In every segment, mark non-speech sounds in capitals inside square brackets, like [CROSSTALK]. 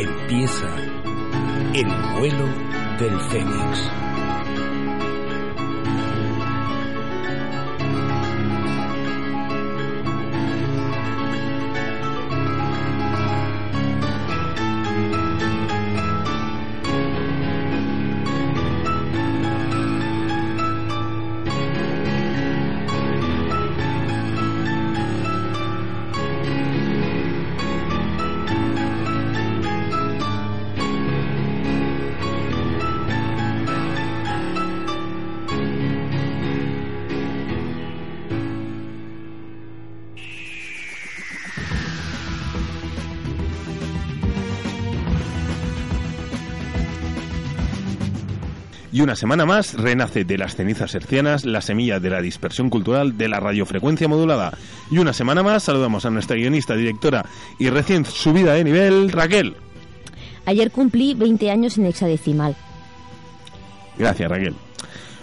Empieza el vuelo del Fénix. Y una semana más renace de las cenizas hercianas la semilla de la dispersión cultural de la radiofrecuencia modulada. Y una semana más saludamos a nuestra guionista, directora y recién subida de nivel, Raquel. Ayer cumplí 20 años en hexadecimal. Gracias, Raquel.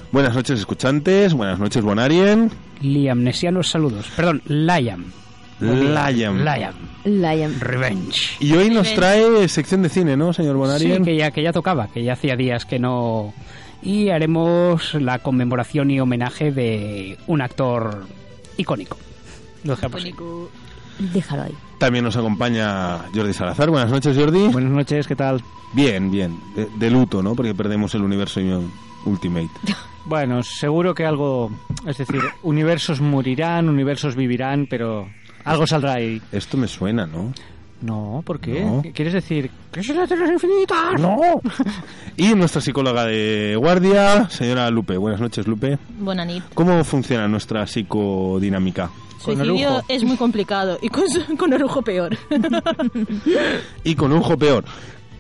Buenas noches, escuchantes. Buenas noches, Bonarien. Liamnesianos saludos. Perdón, Liam. Liam. Liam. Liam. Revenge. Y hoy nos trae sección de cine, ¿no, señor Sí, Bonarien? que ya, que ya tocaba, que ya hacía días que no... Y haremos la conmemoración y homenaje de un actor icónico. Lo ahí. Déjalo ahí. También nos acompaña Jordi Salazar. Buenas noches, Jordi. Buenas noches, ¿qué tal? Bien, bien. De, de luto, ¿no? Porque perdemos el universo Ultimate. [LAUGHS] Bueno, seguro que algo, es decir, universos morirán, universos vivirán, pero algo saldrá ahí. Esto me suena, ¿no? No, ¿por qué? No. ¿Qué ¿Quieres decir que es la Tierra infinita? No. [LAUGHS] Y nuestra psicóloga de guardia, señora Lupe. Buenas noches, Lupe. Bonanit. ¿Cómo funciona nuestra psicodinámica? Con Suicidio orujo. es muy complicado y con, con orujo peor. [LAUGHS] Y con un ojo peor.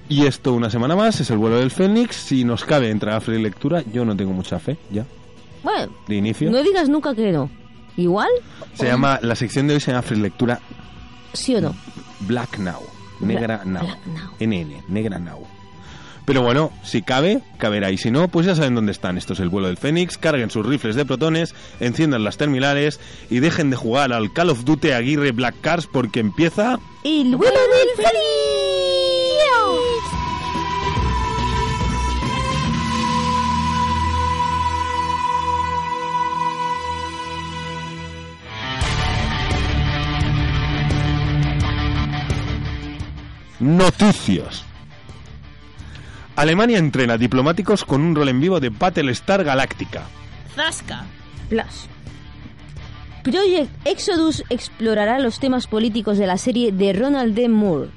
Y esto una semana más, es el vuelo del Fénix. Si nos cabe entrar a Free Lectura, yo no tengo mucha fe, ya, Bueno, de inicio. no digas nunca que no. ¿Igual? Se llama, la sección de hoy se llama Free Lectura ¿Sí o no? Black Now. Negra Black- Now. Black Now. NN, Negra Now. Pero bueno, si cabe, caberá. Y si no, pues ya saben dónde están. Esto es el vuelo del Fénix. Carguen sus rifles de protones, enciendan las terminales y dejen de jugar al Call of Duty Aguirre Black Cars porque empieza... El vuelo del Fénix. Noticias. Alemania entrena diplomáticos con un rol en vivo de Battlestar Galactica. Zasca. Plus. Project Exodus explorará los temas políticos de la serie de Ronald D. Moore.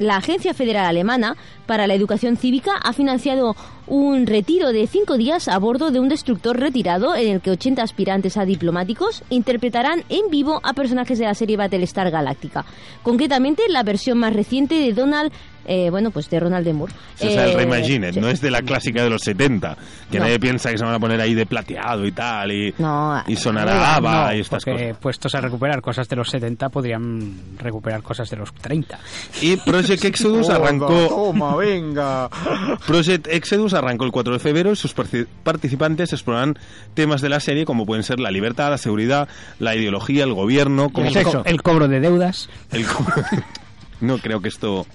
La Agencia Federal Alemana para la Educación Cívica ha financiado un retiro de cinco días a bordo de un destructor retirado en el que 80 aspirantes a diplomáticos interpretarán en vivo a personajes de la serie Battlestar Galactica. Concretamente, la versión más reciente de Donald, eh, bueno, pues de Ronald D. Moore. O sea, el Eh, Reimagined, sí. no es de la clásica de los 70, que No. nadie piensa que se van a poner ahí de plateado y tal, y, No, y sonará ABBA No, y estas porque cosas. puestos a recuperar cosas de los 70 podrían recuperar cosas de los 30. Y Project Exodus arrancó... Toma, venga. Project Exodus arrancó el 4 de febrero y sus participantes explorarán temas de la serie como pueden ser la libertad, la seguridad, la ideología, el gobierno, como El, co- el cobro de deudas. el co- [LAUGHS] no creo que esto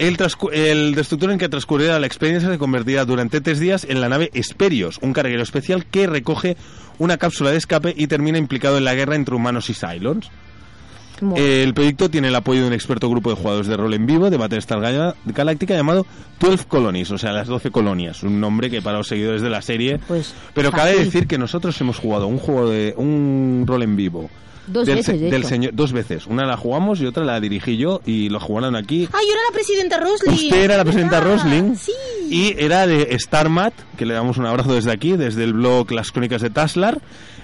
el, el destructor en que transcurrirá la experiencia se convertirá durante tres días en la nave Esperios, un carguero especial que recoge una cápsula de escape y termina implicado en la guerra entre humanos y Cylons. El proyecto tiene el apoyo de un experto grupo de jugadores de rol en vivo de Battlestar Galáctica llamado 12 Colonies, o sea, las 12 colonias. Un nombre que para los seguidores de la serie. Pues, Pero cabe decir que nosotros hemos jugado un juego de un rol en vivo. Dos del, veces, de del señor Dos veces. Una la jugamos y otra la dirigí yo y lo jugaron aquí. Ah, yo era la presidenta Rosling. Usted era la presidenta. Rosling Sí. y era de Starmat, que le damos un abrazo desde aquí, desde el blog Las Crónicas de Taslar.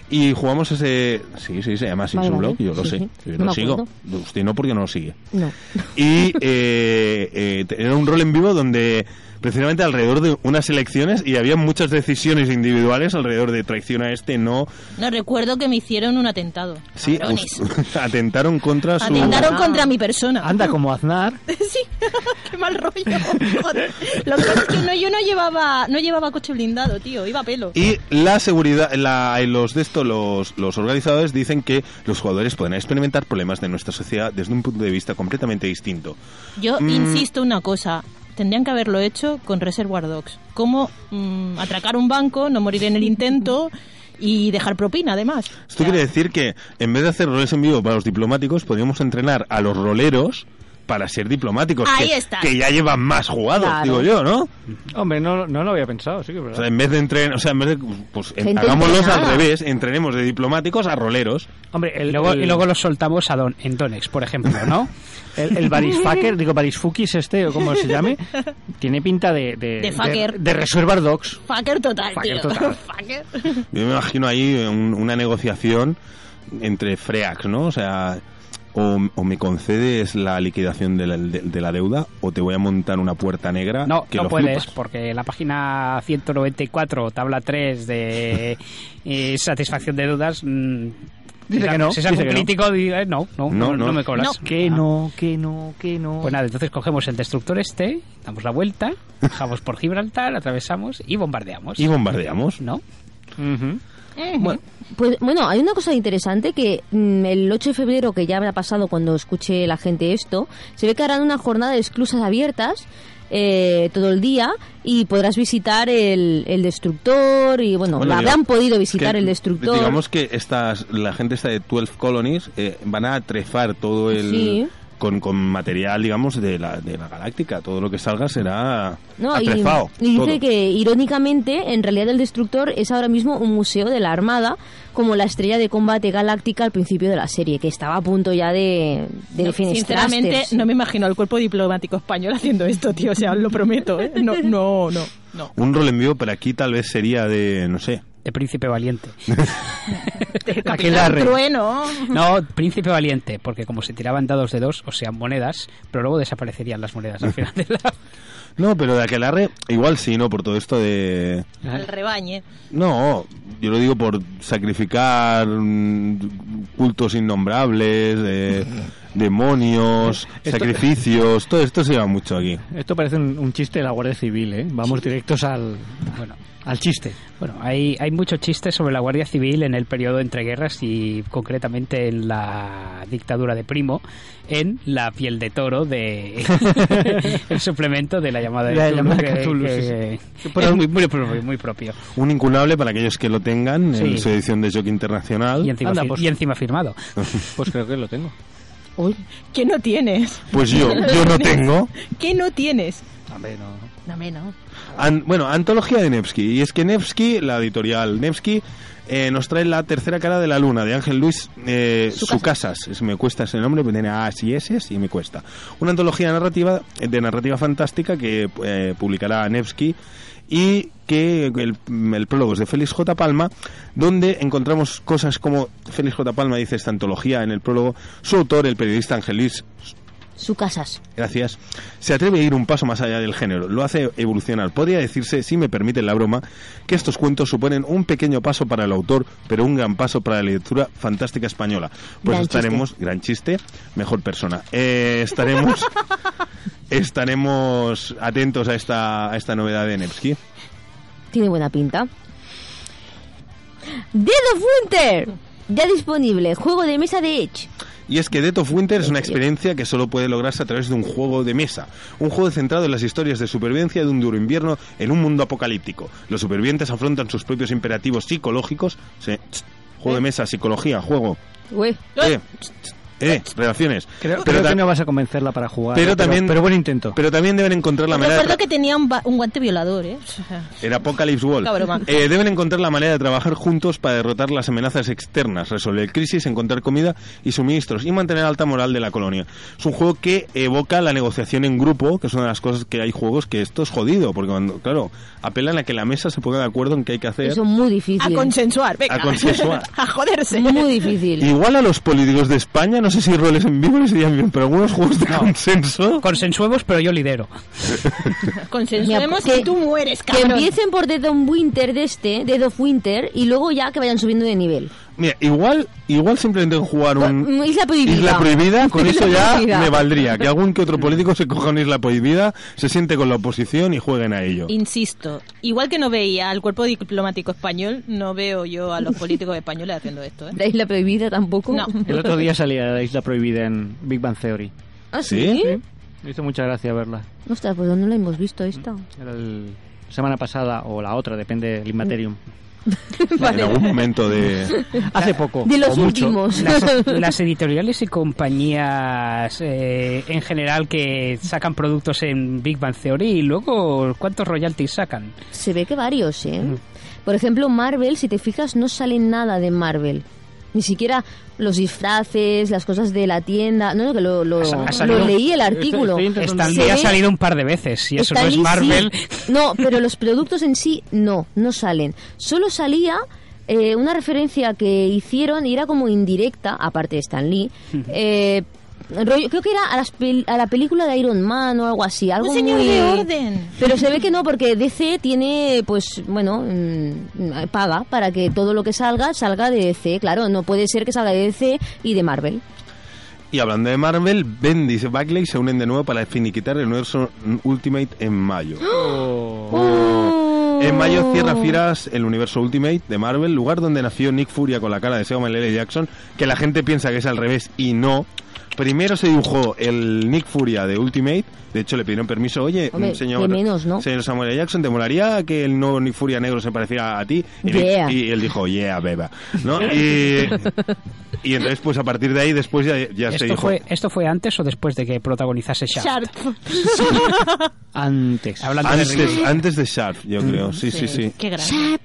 Y jugamos ese. Sí, sí, se llama así Vale, su blog, yo lo sé. sí. Yo No lo sigo. Usted no, porque no lo sigue. No. Y eh, eh, era un rol en vivo donde precisamente alrededor de unas elecciones y había muchas decisiones individuales alrededor de traición a este, no. No recuerdo que me hicieron un atentado. Sí, [LAUGHS] atentaron contra su. Atentaron contra mi persona. Anda como Aznar. [LAUGHS] sí, [LAUGHS] qué mal rollo. Joder. Lo que pasa es que no, yo no llevaba, no llevaba coche blindado, tío, iba a pelo. Y la seguridad, la, los de esto, los, los organizadores dicen que los jugadores pueden experimentar problemas de nuestra sociedad desde un punto de vista completamente distinto. Yo Mm. insisto una cosa. Tendrían que haberlo hecho con Reservoir Dogs. Como mm, atracar un banco, no morir en el intento y dejar propina, además. Esto quiere decir que en vez de hacer roles en vivo para los diplomáticos, podríamos entrenar a los roleros para ser diplomáticos. Ahí que, está. que ya llevan más jugados, Claro. digo yo, ¿no? Hombre, no, no lo había pensado, sí que es O sea, en vez de entrenar, o sea, en vez de, pues en- hagámoslos al revés, entrenemos de diplomáticos a roleros. Hombre, el, luego, el- y luego los soltamos a Don, en Donex, por ejemplo, ¿no? [LAUGHS] el, el Barisfucker, digo Barisfukis este, o como se llame, [LAUGHS] tiene pinta de... De, De fucker. de, de Reservoir Dogs. Fucker total, Fucker tío. total. [LAUGHS] Fucker. Yo me imagino ahí un- una negociación entre Freax, ¿no? O sea, o, o me concedes la liquidación de la, de- de la deuda o te voy a montar una puerta negra No, que no lo puedes, flipas. porque la página 194, tabla 3 de [LAUGHS] eh, satisfacción de dudas... mm, Dice si que no, Si es no. crítico, dice, no, no, No, no, no. no me cobras. No. Que Ah. no, que no, que no. Pues nada, entonces cogemos el destructor este, damos la vuelta, [LAUGHS] bajamos por Gibraltar, atravesamos y bombardeamos. Y bombardeamos. ¿No? Bueno, Pues bueno, hay una cosa interesante que mm, el 8 de febrero, que ya habrá pasado cuando escuche la gente esto, se ve que harán una jornada de esclusas abiertas eh, todo el día y podrás visitar el, el destructor y bueno, Bueno, habrán podido visitar el destructor. Digamos que estas, la gente está de 12 Colonies eh, van a trefar todo el... Sí. Con, con material, digamos, de la, de la galáctica. Todo lo que salga será No, y, atrefado. y dice todo. que irónicamente, en realidad el destructor es ahora mismo un museo de la Armada, como la estrella de combate galáctica al principio de la serie, que estaba a punto ya de, de No, sinceramente, no me imagino al cuerpo diplomático español haciendo esto, tío. O sea, os lo prometo, ¿eh? No, no, no. no. Un rol en vivo, pero aquí tal vez sería de, no sé, De príncipe valiente. [LAUGHS] Aquelarre. Trueno. No, príncipe valiente, porque como se tiraban dados de dos, o sea, monedas, pero luego desaparecerían las monedas al final de la... [LAUGHS] No, pero de aquelarre, igual sí, ¿no? Por todo esto de... El rebañe. No, yo lo digo por sacrificar mm, cultos innombrables, eh, [LAUGHS] demonios, Esto- sacrificios, todo esto se lleva mucho aquí. Esto parece un, un chiste de la Guardia Civil, ¿eh? Vamos directos al, Bueno, al chiste. Bueno, hay, hay muchos chistes sobre la Guardia Civil en el periodo entre guerras y concretamente en la dictadura de Primo, en la piel de toro de [LAUGHS] el suplemento de la llamada de Cthulhu, llamada que- Cthulhu, que- sí, que es muy, muy, propio, muy propio. Un incunable para aquellos que lo tengan en su edición de Jockey Internacional. Y encima, Anda, pues- y encima firmado. [LAUGHS] Pues creo que lo tengo. ¿Qué no tienes? Pues yo, yo no [LAUGHS] tengo. ¿Qué no tienes? Hombre, no. Dame, no. An- bueno, antología de Nevsky. Y es que Nevsky, la editorial Nevsky, eh, nos trae la tercera cara de la luna de Ángel Luis eh, Su Sucasas. Es- Me cuesta ese nombre, porque tiene A's y S y me cuesta. Una antología narrativa de narrativa fantástica que eh, publicará Nevsky y que el, prólogo es de Félix J. Palma, donde encontramos cosas como Félix J. Palma dice esta antología en el prólogo, su autor, el periodista Ángel Luis Su casas. Gracias. Se atreve a ir un paso más allá del género, lo hace evolucionar. Podría decirse, si me permite la broma, que estos cuentos suponen un pequeño paso para el autor, pero un gran paso para la lectura fantástica española. Pues Gran estaremos, gran chiste, mejor persona. Eh, estaremos, [LAUGHS] estaremos atentos a esta, a esta novedad de Nevsky. Tiene buena pinta. Dead of Winter. Ya disponible. Juego de mesa de Edge. Y es que Death of Winter es una experiencia que solo puede lograrse a través de un juego de mesa. Un juego centrado en las historias de supervivencia de un duro invierno en un mundo apocalíptico. Los supervivientes afrontan sus propios imperativos psicológicos. Sí, Juego de mesa, psicología, juego. Ué. Eh, eh, relaciones. Creo, pero, creo que no vas a convencerla para jugar. pero ¿eh? también, Pero buen intento. pero también deben encontrar la manera de Recuerdo que tenía un, guante violador, ¿eh? El Apocalypse Wall. Eh, deben encontrar la manera de trabajar juntos para derrotar las amenazas externas, resolver crisis, encontrar comida y suministros y mantener alta moral de la colonia. Es un juego que evoca la negociación en grupo, que es una de las cosas que hay juegos que esto es jodido, porque cuando, claro, apelan a que la mesa se ponga de acuerdo en qué hay que hacer. Eso es muy A difícil. consensuar, venga. A consensuar. [LAUGHS] a joderse. Muy difícil. Igual a los políticos de España no sé si roles en vivo les irían bien, pero algunos juegos de consenso. Consensuemos, pero yo lidero. [LAUGHS] Consensuemos que tú mueres, Que cabrón. empiecen por Dead of Winter de este, Dead of Winter, y luego ya que vayan subiendo de nivel. Mira, igual, igual simplemente jugar un Isla Prohibida. Isla Prohibida, con [LAUGHS] eso Isla ya Prohibida. me valdría. Que algún que otro político se coja una Isla Prohibida, se siente con la oposición y jueguen a ello. Insisto, igual que no veía al cuerpo diplomático español, no veo yo a los políticos españoles haciendo esto. ¿eh? La Isla Prohibida tampoco. No. El otro día salía la isla prohibida en Big Bang Theory. ¿Ah, ¿Sí? sí? Me hizo mucha gracia verla. Ostras, pues no la hemos visto esta. Era el semana pasada o la otra, depende del [LAUGHS] En algún momento de... [LAUGHS] Hace poco. De los o mucho. últimos. Las, [LAUGHS] las editoriales y compañías eh, en general que sacan productos en Big Bang Theory y luego cuántos royalties sacan. Se ve que varios, ¿eh? Mm. Por ejemplo, Marvel, si te fijas, no sale nada de Marvel. Ni siquiera los disfraces, las cosas de la tienda. No, no, que lo, lo, Ha lo leí el artículo. Stan Lee ha salido un par de veces y eso no es Marvel. sí. No, pero los [LAUGHS] productos en sí no, no salen. Solo salía eh, una referencia que hicieron y era como indirecta, aparte de Stan Lee. eh, rollo- creo que era a, las pel- a la película de Iron Man o algo así. Algo Un señor muy- de orden. Pero se ve que no, porque DC tiene, pues, bueno, mm, paga para que todo lo que salga, salga de DC. Claro, no puede ser que salga de DC y de Marvel. Y hablando de Marvel, Bendis y Bagley se unen de nuevo para finiquitar el universo Ultimate en mayo. Oh. En mayo cierra firas el universo Ultimate de Marvel, lugar donde nació Nick Furia con la cara de Samuel L. Jackson, que la gente piensa que es al revés y no. Primero se dibujó el Nick Furia de Ultimate, de hecho le pidieron permiso, oye, Hombre, señor, qué menos, ¿no? señor Samuel L. Jackson, ¿te molaría que el nuevo Nick Furia negro se pareciera a ti? Y, Nick- Yeah. y él dijo, yeah, beba. ¿no? Y, y entonces, pues a partir de ahí, después ya, ya se ¿Esto dijo... fue, ¿Esto fue antes o después de que protagonizase Shaft? Sharp. [LAUGHS] Antes. Hablando de Antes, Rick. antes de Sharp, yo creo. Sí, sí, sí. Qué grande.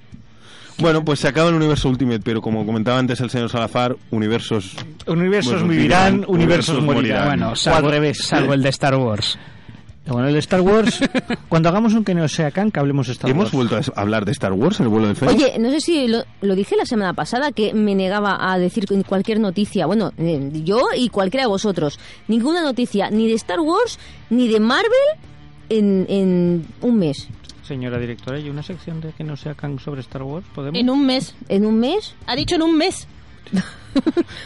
Bueno, pues se acaba el universo Ultimate, pero como comentaba antes el señor Salafar, universos... Universos Bueno, vivirán, vivirán, universos universos morirán. morirán. Bueno, al salvo, revés. salvo el de Star Wars. [LAUGHS] Bueno, el de Star Wars, cuando hagamos un que no sea Khan, que hablemos de Star Hemos Wars. vuelto a hablar de Star Wars en el vuelo del Fénix. Oye, no sé si lo, lo dije la semana pasada que me negaba a decir cualquier noticia. Bueno, eh, yo y cualquiera de vosotros. Ninguna noticia, ni de Star Wars, ni de Marvel en, en un mes. Señora directora, ¿y una sección de que no sea Khan sobre Star Wars? ¿Podemos? En un mes. ¿En un mes? Ha dicho en un mes. [LAUGHS]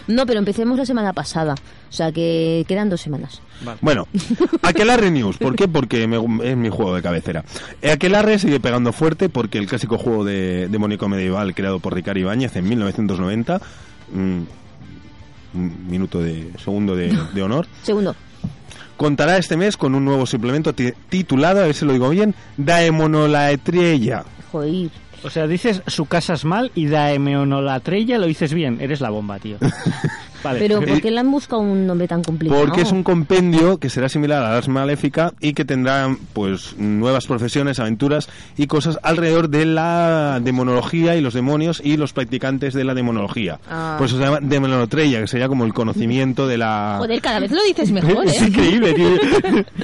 No, pero empecemos la semana pasada. O sea que quedan dos semanas. Bueno, Aquelarre News. ¿Por qué? Porque me- es mi juego de cabecera. Aquelarre sigue pegando fuerte porque el clásico juego de, de Mónico medieval creado por Ricardo Ibáñez en 1990... mm, un minuto de segundo de, [LAUGHS] de honor. Segundo. Contará este mes con un nuevo suplemento ti- titulado, a ver si lo digo bien, Daemonolaetriella. Joder. O sea, dices su casa es mal y Daemeonolatrella lo dices bien. Eres la bomba, tío. [LAUGHS] Vale. Pero ¿por qué le han buscado un nombre tan complicado? Porque es un compendio que será similar a las Maléfica y que tendrá pues nuevas profesiones, aventuras y cosas alrededor de la demonología y los demonios y los practicantes de la demonología. Ah. Por eso se llama demonolotreia, que sería como el conocimiento de la... Joder, cada vez lo dices mejor, [LAUGHS] Es ¿eh? increíble, tío.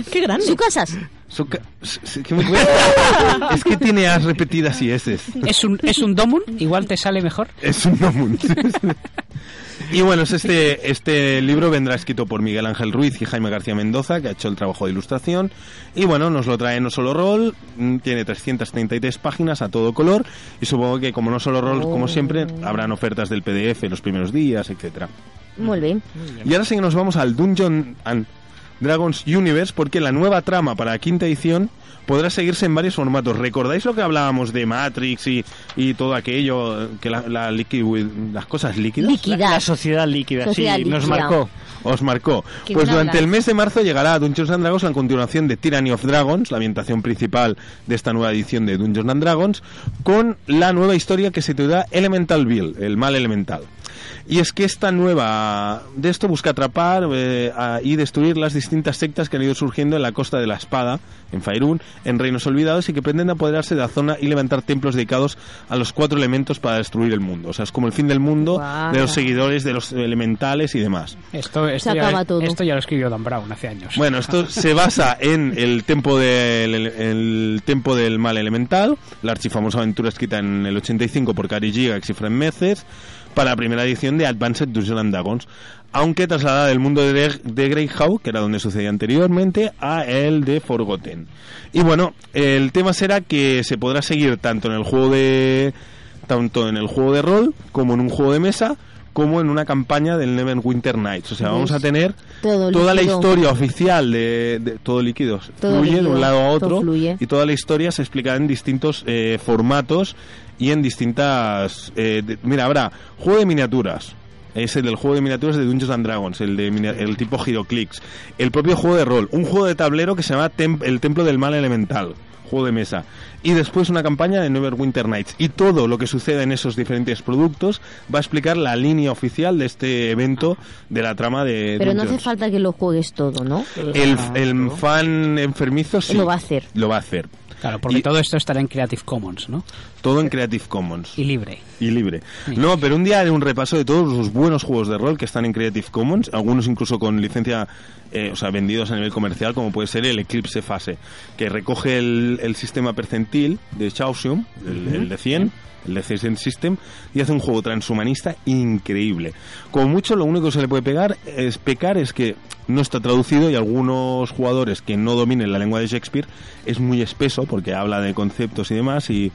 [LAUGHS] Qué grande. ¿Su casas? Su ca- s- ¿qué me cuenta? [LAUGHS] es que tiene as repetidas y eses. ¿Es un, ¿Es un Domun? Igual te sale mejor. Es un nomún. Y bueno, es este, este libro vendrá escrito por Miguel Ángel Ruiz y Jaime García Mendoza, que ha hecho el trabajo de ilustración. Y bueno, nos lo trae no solo rol, mm, tiene 333 páginas a todo color. Y supongo que como no solo rol, como siempre, habrán ofertas del PDF los primeros días, etcétera. Muy bien. Y ahora sí que nos vamos al Dungeon and Dragons Universe, porque la nueva trama para la quinta edición podrá seguirse en varios formatos. ¿Recordáis lo que hablábamos de Matrix y, y todo aquello? Que la, la liquid- las cosas líquidas. La, Líquida. la sociedad líquida, Sociedad sí, nos marcó. os marcó. ¿Qué Pues durante hablas? el mes de marzo llegará a Dungeons and Dragons la continuación de Tyranny of Dragons, la ambientación principal de esta nueva edición de Dungeons and Dragons, con la nueva historia que se titula Elemental Bill, el mal elemental. Y es que esta nueva de esto busca atrapar eh, a- y destruir las distintas sectas que han ido surgiendo en la costa de la espada, en Faerun, en Reinos Olvidados y que pretenden apoderarse de la zona y levantar templos dedicados a los cuatro elementos para destruir el mundo. O sea, es como el fin del mundo de los seguidores de los elementales y demás. Esto, esto, Se ya, acaba todo. esto ya lo escribió Dan Brown hace años. Bueno, esto se basa en el tempo del, el tempo del mal elemental, la archifamosa aventura escrita en el 85 por Cary Gigax y Fred Meces. Para la primera edición de Advanced Dungeons Dragons, aunque trasladada del mundo de, de Greyhawk, que era donde sucedía anteriormente, a el de Forgotten. Y bueno, el tema será que se podrá seguir tanto en el juego de tanto en el juego de rol como en un juego de mesa como en una campaña del Neverwinter Nights. O sea, vamos a tener toda la historia oficial de, de- todo líquido Todo fluye de líquido, un lado a otro y toda la historia se explicará en distintos eh, formatos y en distintas eh, de- mira habrá juego de miniaturas. Es el del juego de miniaturas de Dungeons and Dragons, el de el tipo Heroclix, el propio juego de rol, un juego de tablero que se llama Tem- El Templo del Mal Elemental, juego de mesa, y después una campaña de Neverwinter Nights. Y todo lo que sucede en esos diferentes productos va a explicar la línea oficial de este evento de la trama de Pero no hace falta que lo juegues todo, ¿no? El, el fan enfermizo sí. Lo va a hacer. Lo va a hacer. Claro, porque Y- todo esto estará en Creative Commons, ¿no? Todo en Creative Commons. Y libre. y libre. No, pero un día haré un repaso de todos los buenos juegos de rol que están en Creative Commons, algunos incluso con licencia, eh, o sea, vendidos a nivel comercial, como puede ser el Eclipse Fase, que recoge el, el sistema percentil de Chaosium, el, el de 100, el de Decision System, y hace un juego transhumanista increíble. Como mucho, lo único que se le puede pegar es pecar es que no está traducido y algunos jugadores que no dominen la lengua de Shakespeare es muy espeso porque habla de conceptos y demás y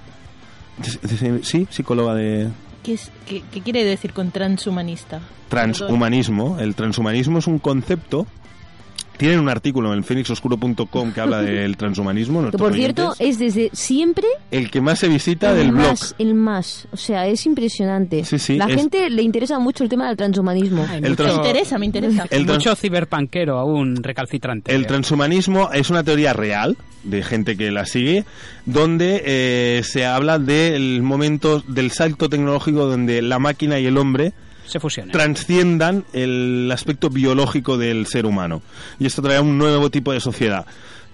sí, psicóloga de ¿Qué, es- qué- qué quiere decir con transhumanista? transhumanismo. El transhumanismo es un concepto. Tienen un artículo en phoenixoscuro.com que habla del [LAUGHS] transhumanismo. Que por cierto oyentes. es desde siempre el que más se visita el del blog. más, el más. O sea, es impresionante. Sí, sí, La es- gente le interesa mucho el tema del transhumanismo. Hay El trans- Me interesa, me interesa. El trans- mucho ciberpanquero aún recalcitrante. El transhumanismo es una teoría real de gente que la sigue, donde eh, se habla del momento del salto tecnológico donde la máquina y el hombre Se fusiona. transciendan el aspecto biológico del ser humano. Y esto traerá un nuevo tipo de sociedad.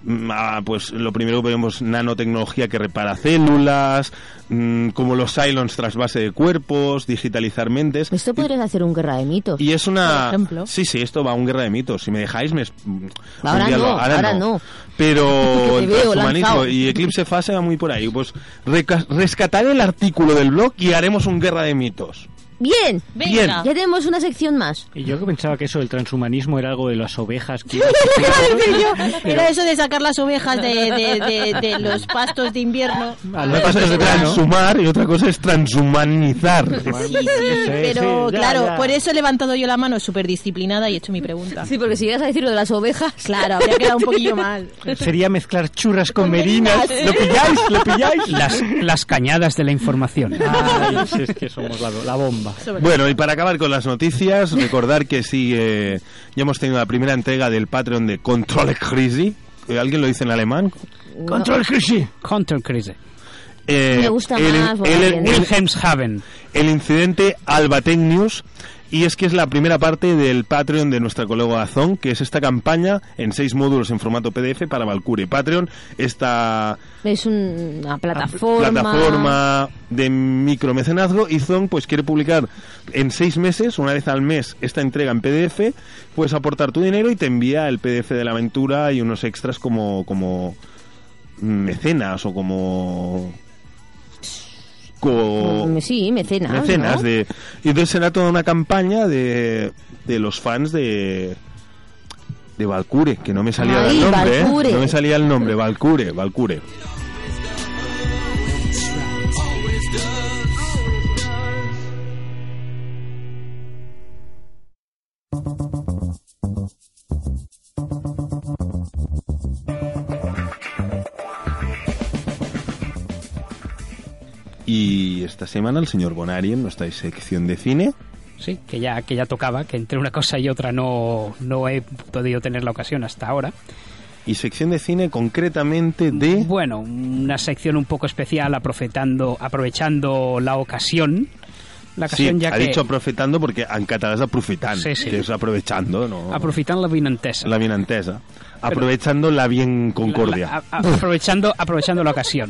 Mm, ah, pues lo primero que vemos nanotecnología que repara células, mm, como los Cylons tras base de cuerpos, digitalizar mentes. Esto podrías hacer un guerra de mitos. Y es una... Por ejemplo. Sí, sí, esto va a un guerra de mitos. Si me dejáis, me... mm, Ahora no, lo- ahora no. Pero [LAUGHS] Que te el transhumanismo y Eclipse Fase va muy por ahí. Pues rescataré el artículo del blog y haremos un guerra de mitos. Bien, Venga. ya tenemos una sección más. Y yo que pensaba que eso del transhumanismo era algo de las ovejas. Que... [LAUGHS] Era eso de sacar las ovejas de, de- de- de los pastos de invierno. A Una los cosa es pastos de transhumar y otra cosa es transhumanizar. Sí, sí, Sí, pero sí, ya, claro, ya. por eso he levantado yo la mano súper disciplinada y he hecho mi pregunta. Sí, porque si llegas a decir lo de las ovejas, Claro, habría quedado un poquillo mal. Sería mezclar churras con, Con merinas. merinas. ¿Lo pilláis? ¿Lo pilláis? Las, las cañadas de la información. Ay, si es que somos la, la bomba. Bueno, y para acabar con las noticias, recordar que sí, eh, ya hemos tenido la primera entrega del Patreon de Control Crazy. Eh, ¿Alguien lo dice en alemán? Control Crisis. Control Crise. Eh, Me gusta el, más, el- el incidente Albatec News y es que es la primera parte del Patreon de nuestra colega Azón, que es esta campaña en seis módulos en formato PDF para Valkyrie. Patreon, esta es una plataforma. plataforma de micromecenazgo y Zon pues quiere publicar en seis meses, una vez al mes, esta entrega en PDF, puedes aportar tu dinero y te envía el PDF de la aventura y unos extras como como mecenas o como co- Mm, Sí, mecenas. mecenas ¿no? de y entonces será toda una campaña de, de los fans de de Valkyrie, que no me salía Ay, el nombre, ¿eh? Valkyrie. no me salía el nombre, Valkyrie, Valkyrie. Esta semana el señor Bonari en nuestra sección de cine Sí, que ya, que ya tocaba, que entre una cosa y otra no, no he podido tener la ocasión hasta ahora. y sección de cine concretamente de Bueno, una sección un poco especial aprovechando, aprovechando la ocasión. La Sí, ocasión ya ha que... dicho aprofetando porque en català és aprofitant, Sí, sí. que és aprovechando, no? Aprovechando la vinentesa. la bien entesa. Aprovechando la bien concordia. La- a- a- aprovechando, aprovechando la ocasión.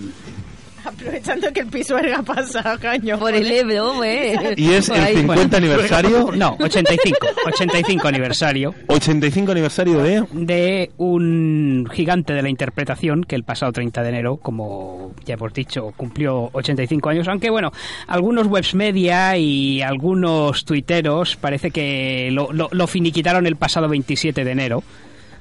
[LAUGHS] Aprovechando que el pisuerga pasa, caño. Por el Ebro, pues. Y es el ahí. 50 aniversario. No, 85. 85 aniversario 85 aniversario de. de un gigante de la interpretación que el pasado 30 de enero, como ya hemos dicho, cumplió 85 años. Aunque bueno, algunos webs media y algunos tuiteros parece que lo, lo- lo finiquitaron el pasado 27 de enero.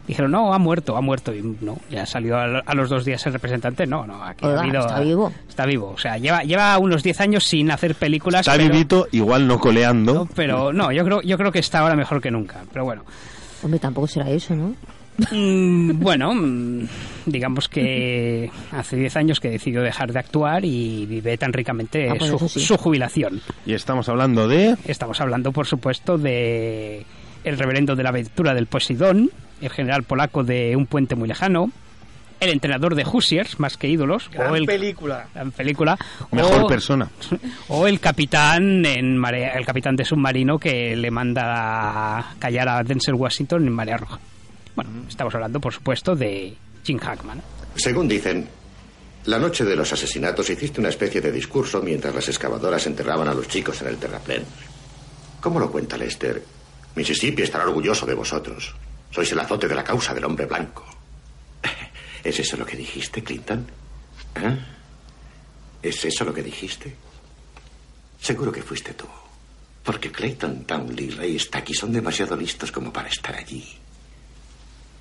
Dijeron, no, ha muerto, ha muerto. Y no, ya salió a, a los dos días el representante. No, no, aquí Oiga, ha habido- está vivo. Está vivo. O sea, lleva, lleva unos 10 años sin hacer películas. Está pero- vivito, igual no coleando. no, pero no, yo creo, yo creo que está ahora mejor que nunca. Pero bueno. Hombre, tampoco será eso, ¿no? Mm, bueno, mm, digamos que hace 10 años que decidió dejar de actuar y vive tan ricamente Ah, pues su, sí. su jubilación. Y estamos hablando de. Estamos hablando, por supuesto, de el reverendo de la aventura del Poseidón, el general polaco de Un puente muy lejano, el entrenador de Hoosiers, más que ídolos, o el, película. gran película, Mejor o- persona. [LAUGHS] o el capitán en marea, el capitán de submarino que le manda a callar a Denzel Washington en marea roja. Bueno, estamos hablando, por supuesto, de Jim Hackman. Según dicen, la noche de los asesinatos hiciste una especie de discurso mientras las excavadoras enterraban a los chicos en el terraplén. ¿Cómo lo cuenta Lester? Mississippi estará orgulloso de vosotros. Sois el azote de la causa del hombre blanco. [LAUGHS] ¿Es eso lo que dijiste, Clinton? ¿Eh? ¿Es eso lo que dijiste? Seguro que fuiste tú. Porque Clayton, Townley, Ray Stacky son demasiado listos como para estar allí.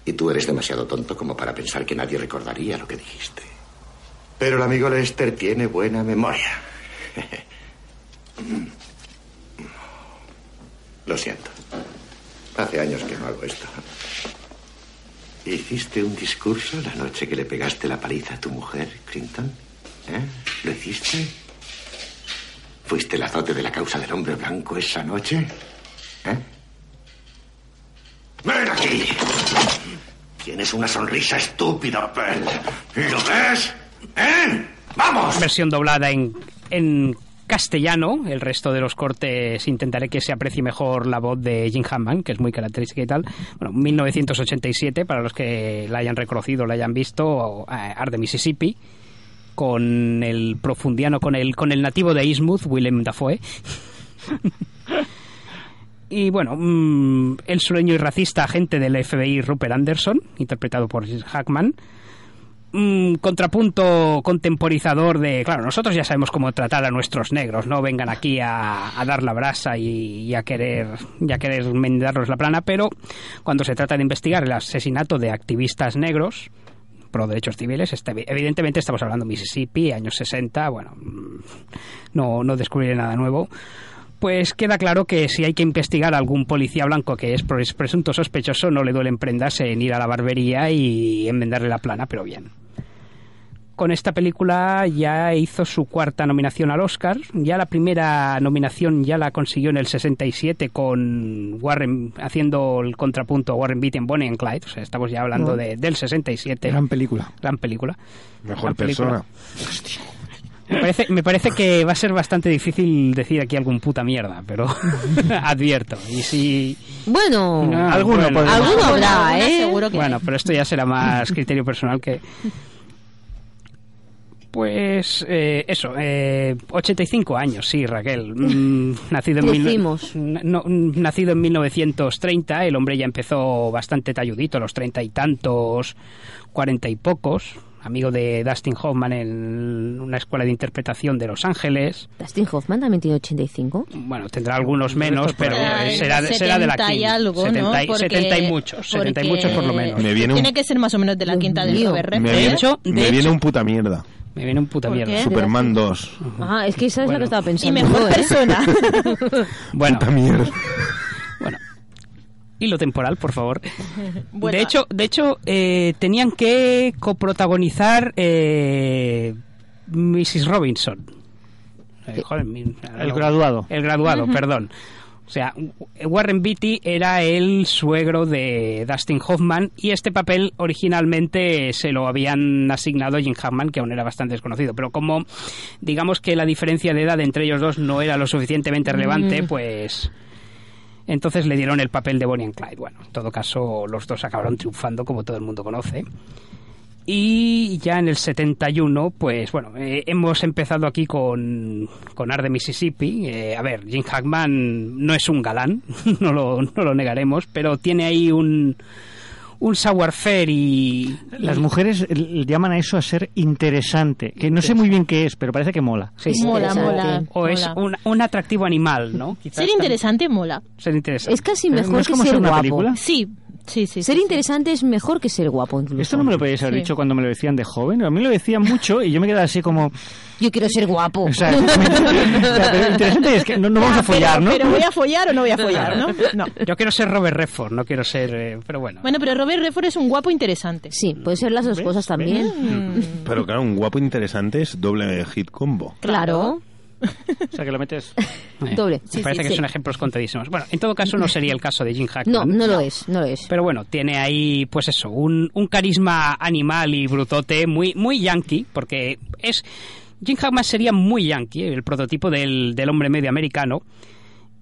Y tú eres demasiado tonto como para pensar que nadie recordaría lo que dijiste. Pero el amigo Lester tiene buena memoria. [LAUGHS] Lo siento. Hace años que no hago esto. ¿Hiciste un discurso la noche que le pegaste la paliza a tu mujer, Clinton? ¿Eh? ¿Lo hiciste? ¿Fuiste el azote de la causa del hombre blanco esa noche? ¿Eh? ¡Ven aquí! Tienes una sonrisa estúpida, Pearl. ¿Y lo ves? ¿Eh? ¡Vamos! Versión doblada en, en castellano. El resto de los cortes intentaré que se aprecie mejor la voz de Jim Hammond, que es muy característica y tal. Bueno, 1987, para los que la hayan reconocido, la hayan visto, eh, Arde Mississippi, con el profundiano, con el, con el nativo de Eastmouth, Willem Dafoe. [LAUGHS] Y bueno, mm, el sureño y racista agente del FBI Rupert Anderson, interpretado por Hackman, mm, contrapunto contemporizador de, claro, nosotros ya sabemos cómo tratar a nuestros negros, no vengan aquí a, a dar la brasa y, a querer y a querer mendarnos la plana, pero cuando se trata de investigar el asesinato de activistas negros pro derechos civiles, este- evidentemente estamos hablando de Mississippi, años 60, bueno, mm, no, no descubriré nada nuevo. Pues queda claro que si hay que investigar a algún policía blanco que es pres- presunto sospechoso, no le duelen prendas en ir a la barbería y enmendarle la plana, pero bien. Con esta película ya hizo su cuarta nominación al Oscar. Ya la primera nominación ya la consiguió en el 67 con Warren haciendo el contrapunto a Warren Beatty en Bonnie and Clyde. O sea, estamos ya hablando No. de, del 67. Gran película. Gran película. Mejor Gran película. persona. Me parece, me parece que va a ser bastante difícil decir aquí algún puta mierda, pero [LAUGHS] advierto. Y si. Bueno, Ah, alguno bueno. alguno habrá, ¿eh? seguro que Bueno, pero esto ya será más [LAUGHS] criterio personal que. Pues eh, eso, eh, 85 años, sí, Raquel. Mm, [LAUGHS] nacido, en no, mm, nacido en 1930, el hombre ya empezó bastante talludito, a los treinta y tantos, cuarenta y pocos. Amigo de Dustin Hoffman en una escuela de interpretación de Los Ángeles. Dustin Hoffman también tiene 85. Bueno, tendrá algunos menos, pero Ah, eh, será, de- será de la 70 y quinta. algo, ¿no? 70 y- Porque- 70 y muchos, 70 y muchos por lo menos. Me viene un- Tiene que ser más o menos de la quinta del. Robert De viene, hecho- de me hecho- viene un puta mierda. Me viene un puta ¿Por mierda. qué? Superman 2. Ah, es que esa es la Bueno. que estaba Y pensando. mejor yo, ¿eh? persona. [LAUGHS] Bueno, Puta mierda. bueno. Hilo temporal, por favor. [LAUGHS] Bueno, de hecho, de hecho eh, tenían que coprotagonizar eh, Mrs. Robinson. Eh, joder, mi- El graduado. El graduado, perdón. O sea, Warren Beatty era el suegro de Dustin Hoffman y este papel originalmente se lo habían asignado a Jim Hackman, que aún era bastante desconocido. Pero como digamos que la diferencia de edad entre ellos dos no era lo suficientemente relevante, pues entonces le dieron el papel de Bonnie and Clyde. Bueno, en todo caso, los dos acabaron triunfando, como todo el mundo conoce. Y ya en el 71, pues bueno, eh, hemos empezado aquí con, con Art de Mississippi. Eh, a ver, Jim Hackman no es un galán, [LAUGHS] no lo, no lo negaremos, pero tiene ahí un, un savoir-faire y... Las mujeres llaman a eso a ser interesante, que no sé muy bien qué es, pero parece que mola. Sí, mola, mola. O es un, un atractivo animal, ¿no? Quizás Ser interesante mola. Ser interesante. Es casi ¿No mejor es que como ser ser una guapo. película? Sí, sí, sí. Ser sí, interesante es mejor que ser guapo, incluso. Esto no me lo podíais haber Sí. dicho cuando me lo decían de joven. A mí lo decían mucho y yo me quedaba así como... Yo quiero ser guapo. O sea, [LAUGHS] pero interesante es que no, no vamos a follar, pero, ¿no? Pero voy a follar o no voy a follar, ¿no? [LAUGHS] No. Yo quiero ser Robert Redford, no quiero ser... eh, pero bueno. Bueno, pero Robert Redford es un guapo interesante. Sí, puede ser las dos cosas también. Pero claro, un guapo interesante es doble hit combo. Claro. O sea, que lo metes... [LAUGHS] Eh, Doble. Me Sí, parece sí, que sí. son ejemplos contadísimos. Bueno, en todo caso no [LAUGHS] sería el caso de Jim Hackman. No, no lo es, no lo es. Pero bueno, tiene ahí, pues eso, un, un carisma animal y brutote muy, muy yankee, porque es. Jim Hackman sería muy yankee, el prototipo del, del hombre medio americano.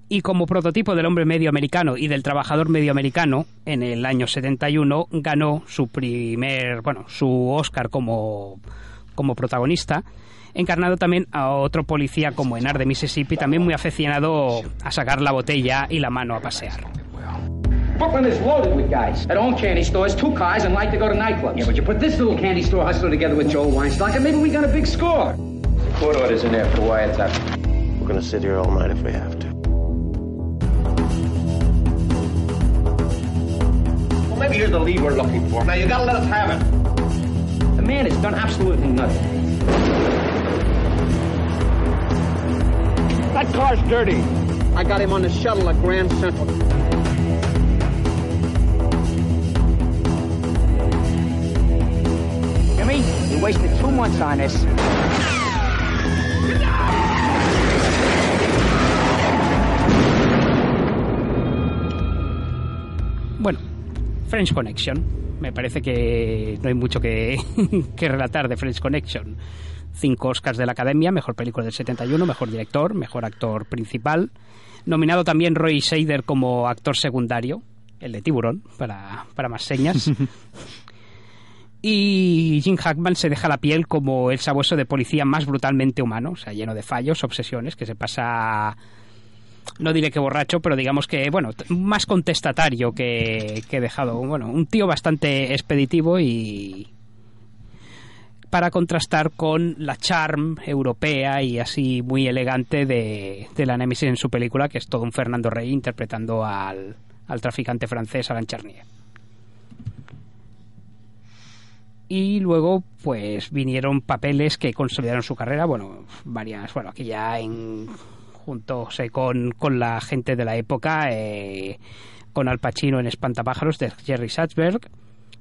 Y como prototipo del hombre medio americano y del trabajador medio americano, en el año 71 ganó su primer, bueno, su Oscar como, como protagonista, encarnado también a otro policía como Enar de Mississippi, también muy aficionado a sacar la botella y la mano a pasear. Brooklyn is loaded with guys that own candy stores, two cars, and like to go to nightclubs. Yeah, but you put this little candy store hustler together with Joel Weinstock, and maybe we got a big score. Court orders in there for wiretap. We're gonna sit here all night if we have to. Well, maybe you're the lead we're looking for. Now, you gotta let us have it. The man has done absolutely nothing. That car's dirty. I got him on the shuttle at Grand Central. Jimmy, you wasted two months on this. Bueno, French Connection. Me parece que no hay mucho que, [LAUGHS] que relatar de French Connection. Cinco Oscars de la Academia, mejor película del 71, mejor director, mejor actor principal. Nominado también Roy Scheider como actor secundario, el de Tiburón, para, para más señas. [LAUGHS] Y Jim Hackman se deja la piel como el sabueso de policía más brutalmente humano, o sea, lleno de fallos, obsesiones, que se pasa no diré que borracho, pero digamos que, bueno, más contestatario que, que dejado. Bueno, un tío bastante expeditivo y. para contrastar con la charm europea y así muy elegante de, la Nemesis en su película, que es todo un Fernando Rey interpretando al, al traficante francés Alain Charnier. Y luego, pues vinieron papeles que consolidaron su carrera. Bueno, varias. Bueno, aquí ya en. juntóse con, con la gente de la época. eh, con Al Pacino en Espantapájaros de Jerry Sachsberg.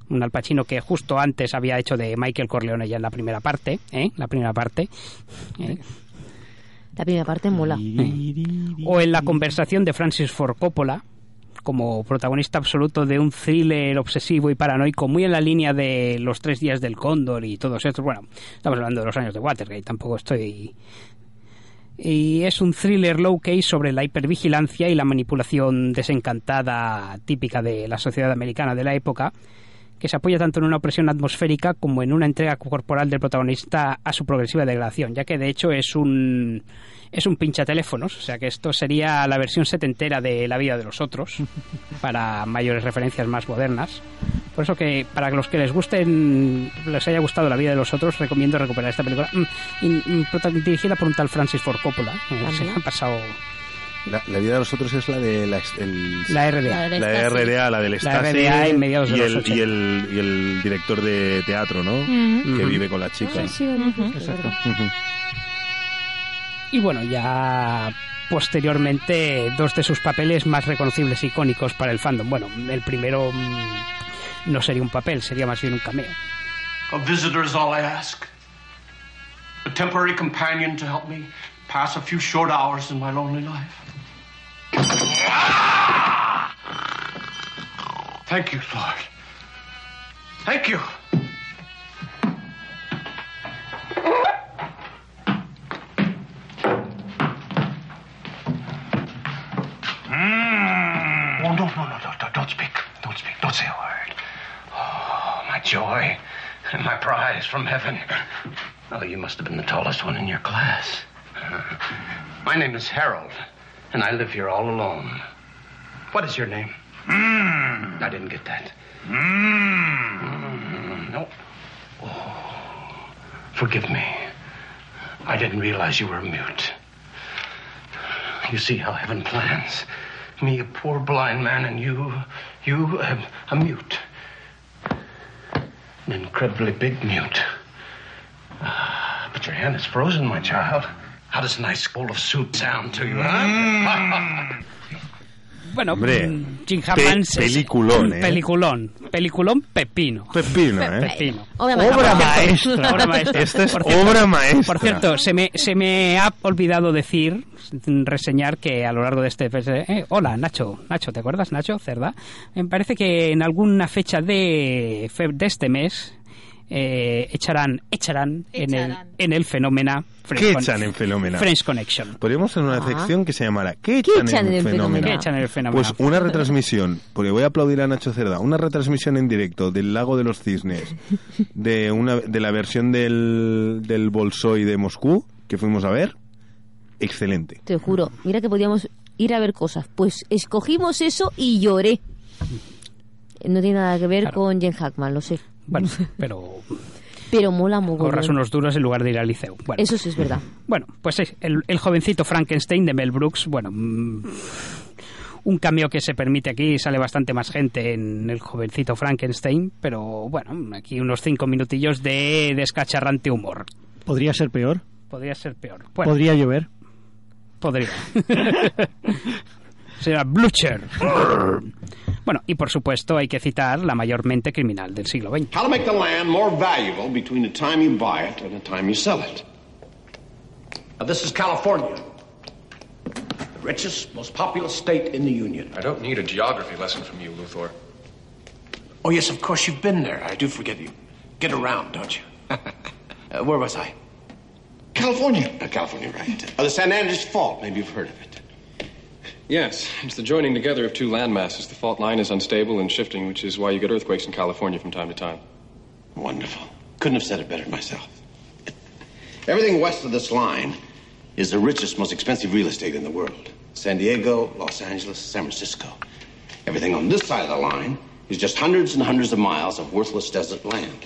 Un Al Pacino que justo antes había hecho de Michael Corleone ya en la primera parte. ¿eh? La primera parte. ¿eh? La primera parte mola. O en la conversación de Francis Ford Coppola como protagonista absoluto de un thriller obsesivo y paranoico muy en la línea de los tres días del cóndor y todos estos. Bueno, estamos hablando de los años de Watergate, tampoco estoy... Y es un thriller low case sobre la hipervigilancia y la manipulación desencantada típica de la sociedad americana de la época, que se apoya tanto en una opresión atmosférica como en una entrega corporal del protagonista a su progresiva degradación, ya que de hecho es un es un pinchateléfonos, o sea que esto sería la versión setentera de La vida de los otros, [LAUGHS] para mayores referencias más modernas. Por eso que para los que les gusten, les haya gustado La vida de los otros, recomiendo recuperar esta película, mm, dirigida por un tal Francis Ford Coppola. eh, Se han pasado La, la vida de los otros es la de la, el- la RDA. La la. RDA, la del La Stasi RDA en mediados de y, los el, 80. y, el, y el director de teatro, ¿no? Ujú. Que Ujú. vive con la chica. Exacto. Ujú. Y bueno, ya posteriormente dos de sus papeles más reconocibles e icónicos para el fandom. Bueno, el primero mm, no sería un papel, sería más bien un cameo. A visitor is all I ask. A temporary companion to help me pass a few short hours in my lonely life. Thank you, Lord. Thank you. Mm. Oh, no, no, no, no, no, don't speak. Don't speak. Don't say a word. Oh, my joy and my prize from heaven. Oh, you must have been the tallest one in your class. My name is Harold, and I live here all alone. What is your name? I didn't get that. Mm, no. Oh, forgive me. I didn't realize you were a mute. You see how heaven plans. Me, a poor blind man, and you, you, a, a mute. An incredibly big mute. Ah, but your hand is frozen, my child. How does a nice bowl of soup sound to you, huh? [LAUGHS] Bueno, Hombre, mm, Jim pe- Hammond es- peliculón, ¿eh? Peliculón. Peliculón pepino. Pepino, ¿eh? Pepino. Obra Obra maestra. maestra. obra maestra. Esta es Por cierto- obra maestra. Por cierto, se me, se me ha olvidado decir, reseñar que a lo largo de este... eh, hola, Nacho. Nacho, ¿te acuerdas, Nacho? Cerda. Me parece que en alguna fecha de, de este mes eh, echarán, echarán, En, el, en el fenómeno French ¿Qué echan en Fenómena? French Connection. Podríamos hacer una Ah. sección que se llamara ¿Qué ¿Qué echan, en en el el fenómeno? ¿Qué echan en el fenómeno? Pues una retransmisión, porque voy a aplaudir a Nacho Cerda, una retransmisión en directo del Lago de los Cisnes, [LAUGHS] de una de la versión del, del Bolshoi de Moscú, que fuimos a ver, excelente. Te juro, mira que podíamos ir a ver cosas. Pues escogimos eso y lloré. No tiene nada que ver Claro. con Jen Hackman, lo sé. Bueno, [LAUGHS] pero Pero mola mogollón. ahorras unos duros en lugar de ir al liceo. Bueno. Eso sí es verdad. Bueno, pues es el, el jovencito Frankenstein de Mel Brooks, bueno, mm, un cameo que se permite aquí, sale bastante más gente en el jovencito Frankenstein, pero bueno, aquí unos cinco minutillos de descacharrante humor. ¿Podría ser peor? Podría ser peor. Bueno, ¿Podría llover? podría. [LAUGHS] Será Blucher. Bueno, y por supuesto hay que citar la mayor mente criminal del siglo XX. How to make the land more valuable between the time you buy it and the time you sell it. Now, this is California, the richest, most populous state in the Union. I don't need a geography lesson from you, Luthor. Oh, yes, of course, you've been there. I do forget you. Get around, don't you? [LAUGHS] uh, where was I? California. Uh, California, right. Uh, the San Andreas Fault. Maybe you've heard of it. Yes, it's the joining together of two land masses. The fault line is unstable and shifting, which is why you get earthquakes in California from time to time. Wonderful. Couldn't have said it better myself. Everything west of this line is the richest, most expensive real estate in the world. San Diego, Los Angeles, San Francisco. Everything on this side of the line is just hundreds and hundreds of miles of worthless desert land,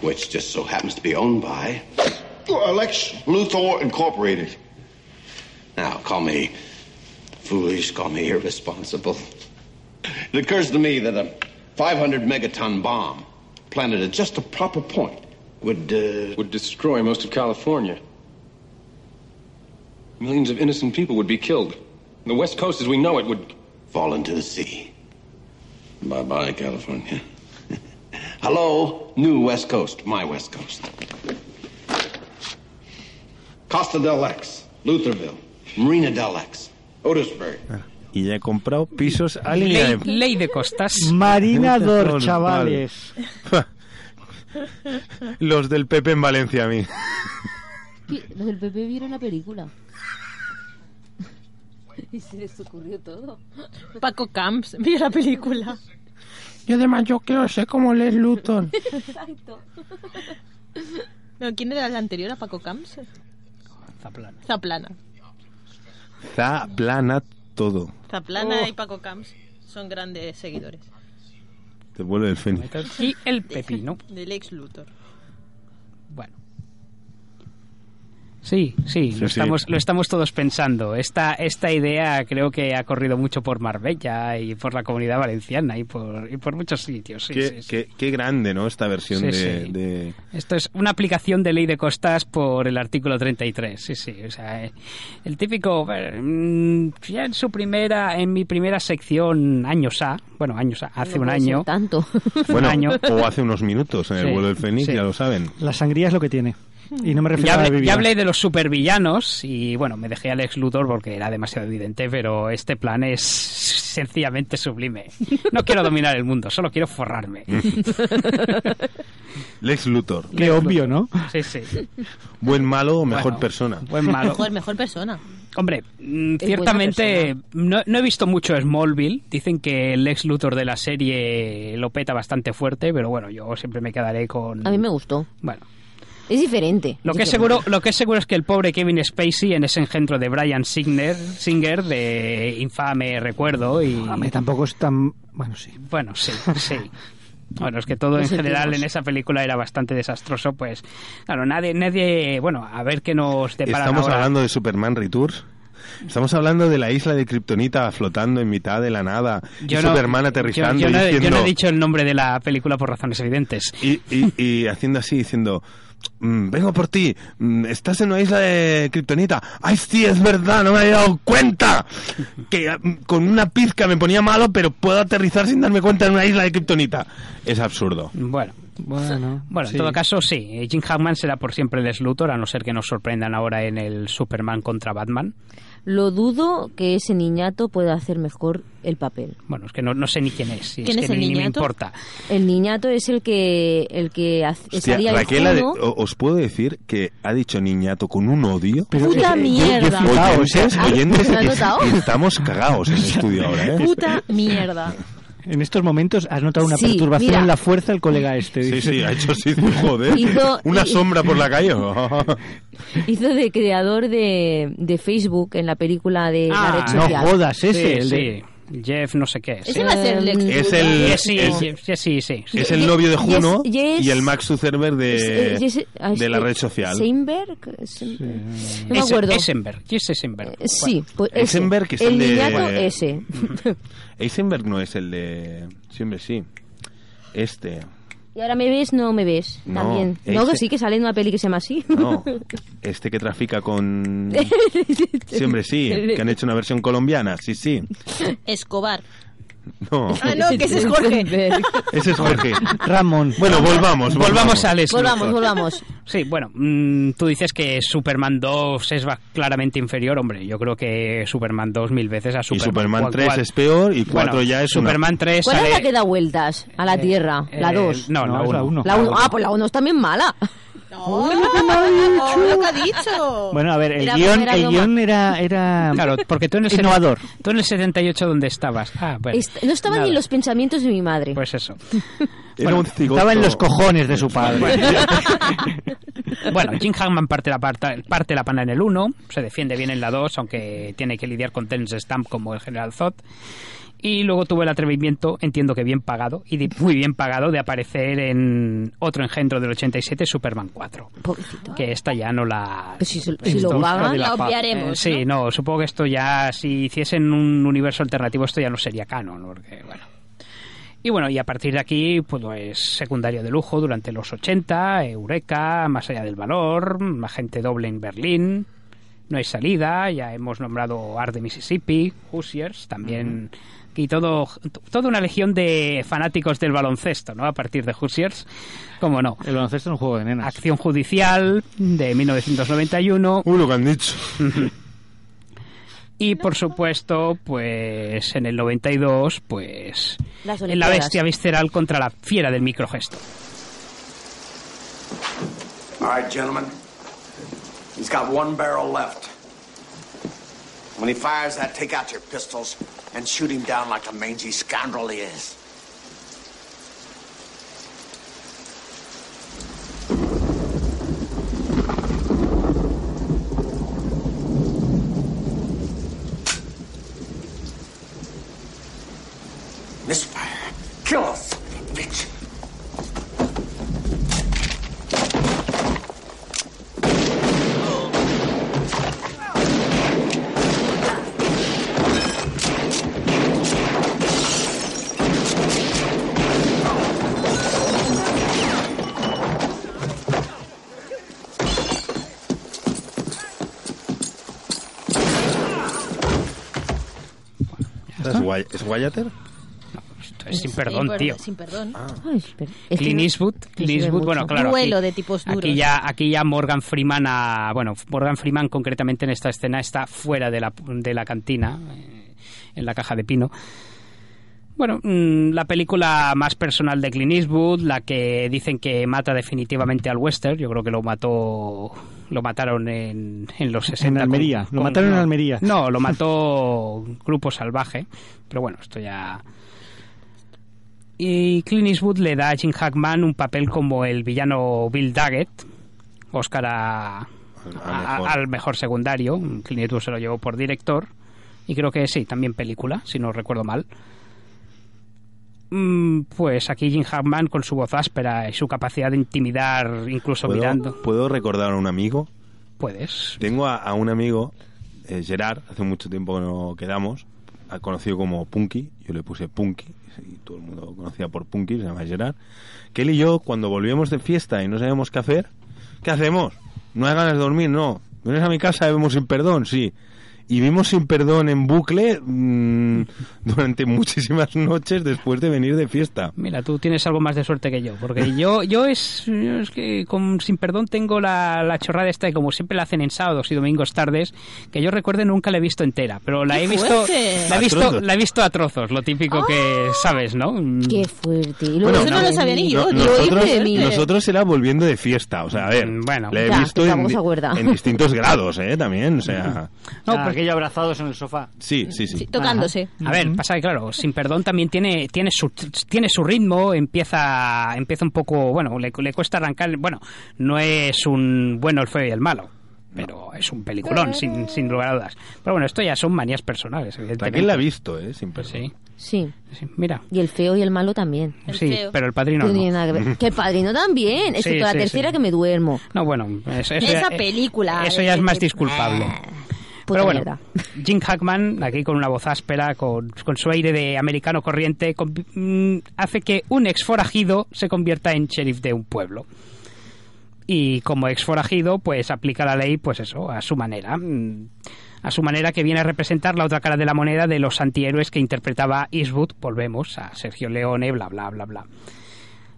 which just so happens to be owned by Lex Luthor Incorporated. Now, call me foolish, call me irresponsible. It occurs to me that a 500 megaton bomb planted at just the proper point would, uh, Would destroy most of California. Millions of innocent people would be killed. The West Coast, as we know it, would. fall into the sea. Bye bye, California. [LAUGHS] Hello, new West Coast, my West Coast. Costa del Ex, Lutherville, Marina del Ex. Y ya he comprado pisos a línea Ley, de... ley de costas. [LAUGHS] Marinador, Vale. chavales. [LAUGHS] Los del Pepe en Valencia a mí. Los del PP vieron la película. [LAUGHS] y se les ocurrió todo. Paco Camps, vio la película. Y además yo quiero ser como Les Luton. Exacto. No, ¿Quién era el anterior a Paco Camps? Zaplana. Zaplana. Está plana todo. Zaplana Oh. y Paco Camps son grandes seguidores. Te vuelve el fénix. Y el pepino. [LAUGHS] Del ex Luthor. Bueno. Sí, sí, Sí, lo, sí. Estamos, lo estamos todos pensando. Esta, esta idea creo que ha corrido mucho por Marbella y por la comunidad valenciana y por, y por muchos sitios. sí, qué, sí, sí. qué- qué grande, ¿no? Esta versión Sí, de, sí. de- Esto es una aplicación de ley de costas por el artículo 33. Sí, sí. O sea, eh, el típico. mm, Ya en su primera, en mi primera sección, años A, bueno, años A, hace No un año. tanto. Bueno, año. o hace unos minutos en el vuelo del fénix, sí. ya lo saben. La sangría es lo que tiene. Y no me refiero Ya a hablé, bebida. ya hablé de los supervillanos y bueno, me dejé al ex Luthor porque era demasiado evidente, pero este plan es sencillamente sublime. No quiero dominar el mundo, solo quiero forrarme. [LAUGHS] Lex Luthor. Qué obvio, ¿no? Sí, sí. Buen malo o mejor Bueno, persona. Buen malo. Mejor, mejor persona. Hombre, mm, ciertamente no, no he visto mucho Smallville. Dicen que el ex Luthor de la serie lo peta bastante fuerte, pero bueno, yo siempre me quedaré con. A mí me gustó. Bueno. Es diferente. Lo que, es diferente. seguro, lo que es seguro es que el pobre Kevin Spacey en ese engendro de Brian Singer, Singer de infame recuerdo y Hombre, tampoco es tan... Bueno, sí. bueno sí sí [LAUGHS] bueno es que todo en general en esa película era bastante desastroso pues claro nadie nadie bueno a ver qué nos deparan Estamos ahora. hablando de Superman Returns. Estamos hablando de la isla de Kryptonita flotando en mitad de la nada. y Yo no- Superman aterrizando yo, no, he- yo diciendo... no he dicho el nombre de la película por razones evidentes y, y- y haciendo así, diciendo... "Mm, vengo por ti, Mm, estás en una isla de Kryptonita. ¡Ay, sí, es verdad! ¡No me había dado cuenta! Que mm, con una pizca me ponía malo, pero puedo aterrizar sin darme cuenta en una isla de Kryptonita. Es absurdo. bueno Bueno, Bueno, sí. en todo caso, sí. Jim Hackman será por siempre el Luthor, a no ser que nos sorprendan ahora en el Superman contra Batman. Lo dudo que ese niñato pueda hacer mejor el papel. Bueno, es que no, no sé ni quién es. ¿Quién es es que el ni, ni me niñato? importa. El niñato es el que el que Hostia, salía Raquel, Juno. os puedo decir que ha dicho niñato con un odio. Pero Puta es- yo- yo mierda. flipado, Oyentes, estamos cagados en el [LAUGHS] estudio ahora, ¿eh? Puta mierda. [LAUGHS] En estos momentos has notado una Sí, perturbación mira. en la fuerza el colega este. Sí, dice. sí, ha hecho así, [LAUGHS] joder. Hizo- Una y- sombra por la calle. [LAUGHS] Hizo de creador de, de Facebook en la película de la red no jodas, ese. Sí, el de- sí. Jeff no sé qué es. Ese va a ser el Lex Es Luthor. el- Eh, sí, es- Jeff- sí, sí, sí. Es el novio de Juno Yes- yes- y el Max Zuckerberg de, Es- es- es- ah, de la es- red social. Seinberg, Seinberg. No me Es- acuerdo. Eisenberg. ¿Quién es Eisenberg? Eh, Sí, pues. Eisenberg, que es el el de- ese. Eisenberg no es el de... Siempre sí. Este. Y ahora me ves, no me ves. No, También. No, que sí, que sale en una peli que se llama así. No. [LAUGHS] Este que trafica con... [LAUGHS] Siempre sí. Que han hecho una versión colombiana. Sí, sí. Escobar. No. Ah, no, que ese es Jorge. Ese es Jorge. Ramón. Bueno, volvamos. Volvamos a Alex Volvamos, Luthor. volvamos. Sí, bueno, mm, tú dices que Superman 2 es claramente inferior. Hombre, yo creo que Superman 2 mil veces a Y Superman. Superman ¿Cuál- 3 cuál? es peor y 4 Bueno, ya es una- Superman 3 ¿Cuál es sale... la que da vueltas a la Tierra? la eh, 2. No, No, la es la 1. uno. La 1. Ah, pues la 1 es también mala. No, lo [LAUGHS] que ha dicho. Bueno, a ver, el Era guion, primera el broma. guion era, era Claro, porque tú en el innovador. Tú en el 78 ¿dónde estabas? Ah, bueno. Est- no estaba ni Nada. en los pensamientos de mi madre. Pues eso. [LAUGHS] Era un cigoto. Estaba en los cojones de su padre. Bueno, [LAUGHS] Jim Hackman parte la, parta- parte la pana en el 1, se defiende bien en la 2, aunque tiene que lidiar con Terence Stamp como el General Zod. Y luego tuvo el atrevimiento, entiendo que bien pagado, y muy bien pagado, de aparecer en otro engendro del 87, Superman 4. Pobrecito. Que esta ya no la... Pues si, lo pagan, La obviaremos. sí, no, supongo que esto ya, si hiciesen un universo alternativo, esto ya no sería canon, porque, bueno. Y bueno, y a partir de aquí, pues es secundario de lujo durante los 80, Eureka, Más allá del valor, Agente doble en Berlín, No hay salida, ya hemos nombrado Art de Mississippi, Hoosiers, también... Y todo, toda una legión de fanáticos del baloncesto, ¿no? A partir de Hoosiers, ¿cómo no? El baloncesto es un juego de nenas. Acción Judicial de 1991. Uy, lo que han dicho. [LAUGHS] Y por supuesto, pues en el 92, pues en la bestia visceral contra la fiera del microgesto. All right, gentlemen. He's got one barrel left. When he fires that, take out your pistols and shoot him down like the mangy scoundrel he is. Misfire. Kill us, bitch. ¿Es, Guay- ¿Es Guayater? Esto es sin perdón, Sí, tío. Sin perdón. Ay. Es que Clint no- Eastwood, Clint Eastwood, bueno, claro. Duelo aquí- de tipos duros. Aquí ya, aquí ya Morgan Freeman, ha- bueno, Morgan Freeman concretamente en esta escena está fuera de la, de la cantina, eh, en la caja de pino. Bueno, mm, la película más personal de Clint Eastwood, la que dicen que mata definitivamente al western, yo creo que lo mató lo mataron en, en los 60 En con- Almería, lo con- mataron en no, Almería. No, lo mató [LAUGHS] Grupo Salvaje, pero bueno, esto ya y Clint Eastwood le da a Jim Hackman un papel como el villano Bill Daggett, Oscar a- a- mejor. al mejor secundario. Clint Eastwood se lo llevó por director. Y creo que sí, también película, si no recuerdo mal. Mm, Pues aquí Jim Hackman con su voz áspera y su capacidad de intimidar, incluso ¿Puedo, mirando. ¿Puedo recordar a un amigo? Puedes. Tengo a, a un amigo, eh, Gerard, hace mucho tiempo que no quedamos, conocido como Punky, yo le puse Punky, y todo el mundo conocía por Punky, se llama Gerard, que él y yo, cuando volvíamos de fiesta y no sabíamos qué hacer, ¿qué hacemos? ¿No hay ganas de dormir? No. ¿Vienes a mi casa y vemos sin perdón? Sí. Y vimos sin perdón en bucle mm, [LAUGHS] durante muchísimas noches después de venir de fiesta. Mira, tú tienes algo más de suerte que yo, porque yo yo es, yo es que con sin perdón tengo la, la chorrada esta y como siempre la hacen en sábados y domingos tardes, que yo recuerde nunca la he visto entera, pero la ¡Qué he visto la he visto la he visto a trozos, lo típico que sabes, ¿no? Qué fuerte. Y Bueno, Eso no lo sabía ni yo, No- tío. nosotros, nosotros era volviendo de fiesta, o sea, a ver, Mm, bueno. la he Ya, visto en, distintos grados, ¿eh? También, o sea, No, Ah. Aquello abrazados en el sofá. sí, sí, sí. Sí, tocándose. A ver, pasa que claro, sin perdón también tiene tiene su tiene su ritmo, empieza empieza un poco, bueno, le, le cuesta arrancar, bueno, no es un bueno el feo y el malo, pero es un peliculón sin, sin lugar a dudas. Pero bueno, esto ya son manías personales, evidentemente. Raquel la ha visto, ¿eh? Sin perdón. Sí, Sí. sí, mira. Y el feo y el malo también. El sí, feo. pero el padrino no tiene nada que ver. [LAUGHS] Que el padrino también. Es Sí, que toda sí, la tercera sí. que me duermo. No, bueno, eso, eso Esa ya, película Eso ya es más de- disculpable. Puta Pero bueno, mierda. [LAUGHS] Jim Hackman, aquí con una voz áspera, con, con su aire de americano corriente, con- mm, hace que un ex forajido se convierta en sheriff de un pueblo. Y como ex forajido, pues aplica la ley, pues eso, a su manera. mm, A su manera que viene a representar la otra cara de la moneda de los antihéroes que interpretaba Eastwood. Volvemos a Sergio Leone, bla, bla, bla, bla.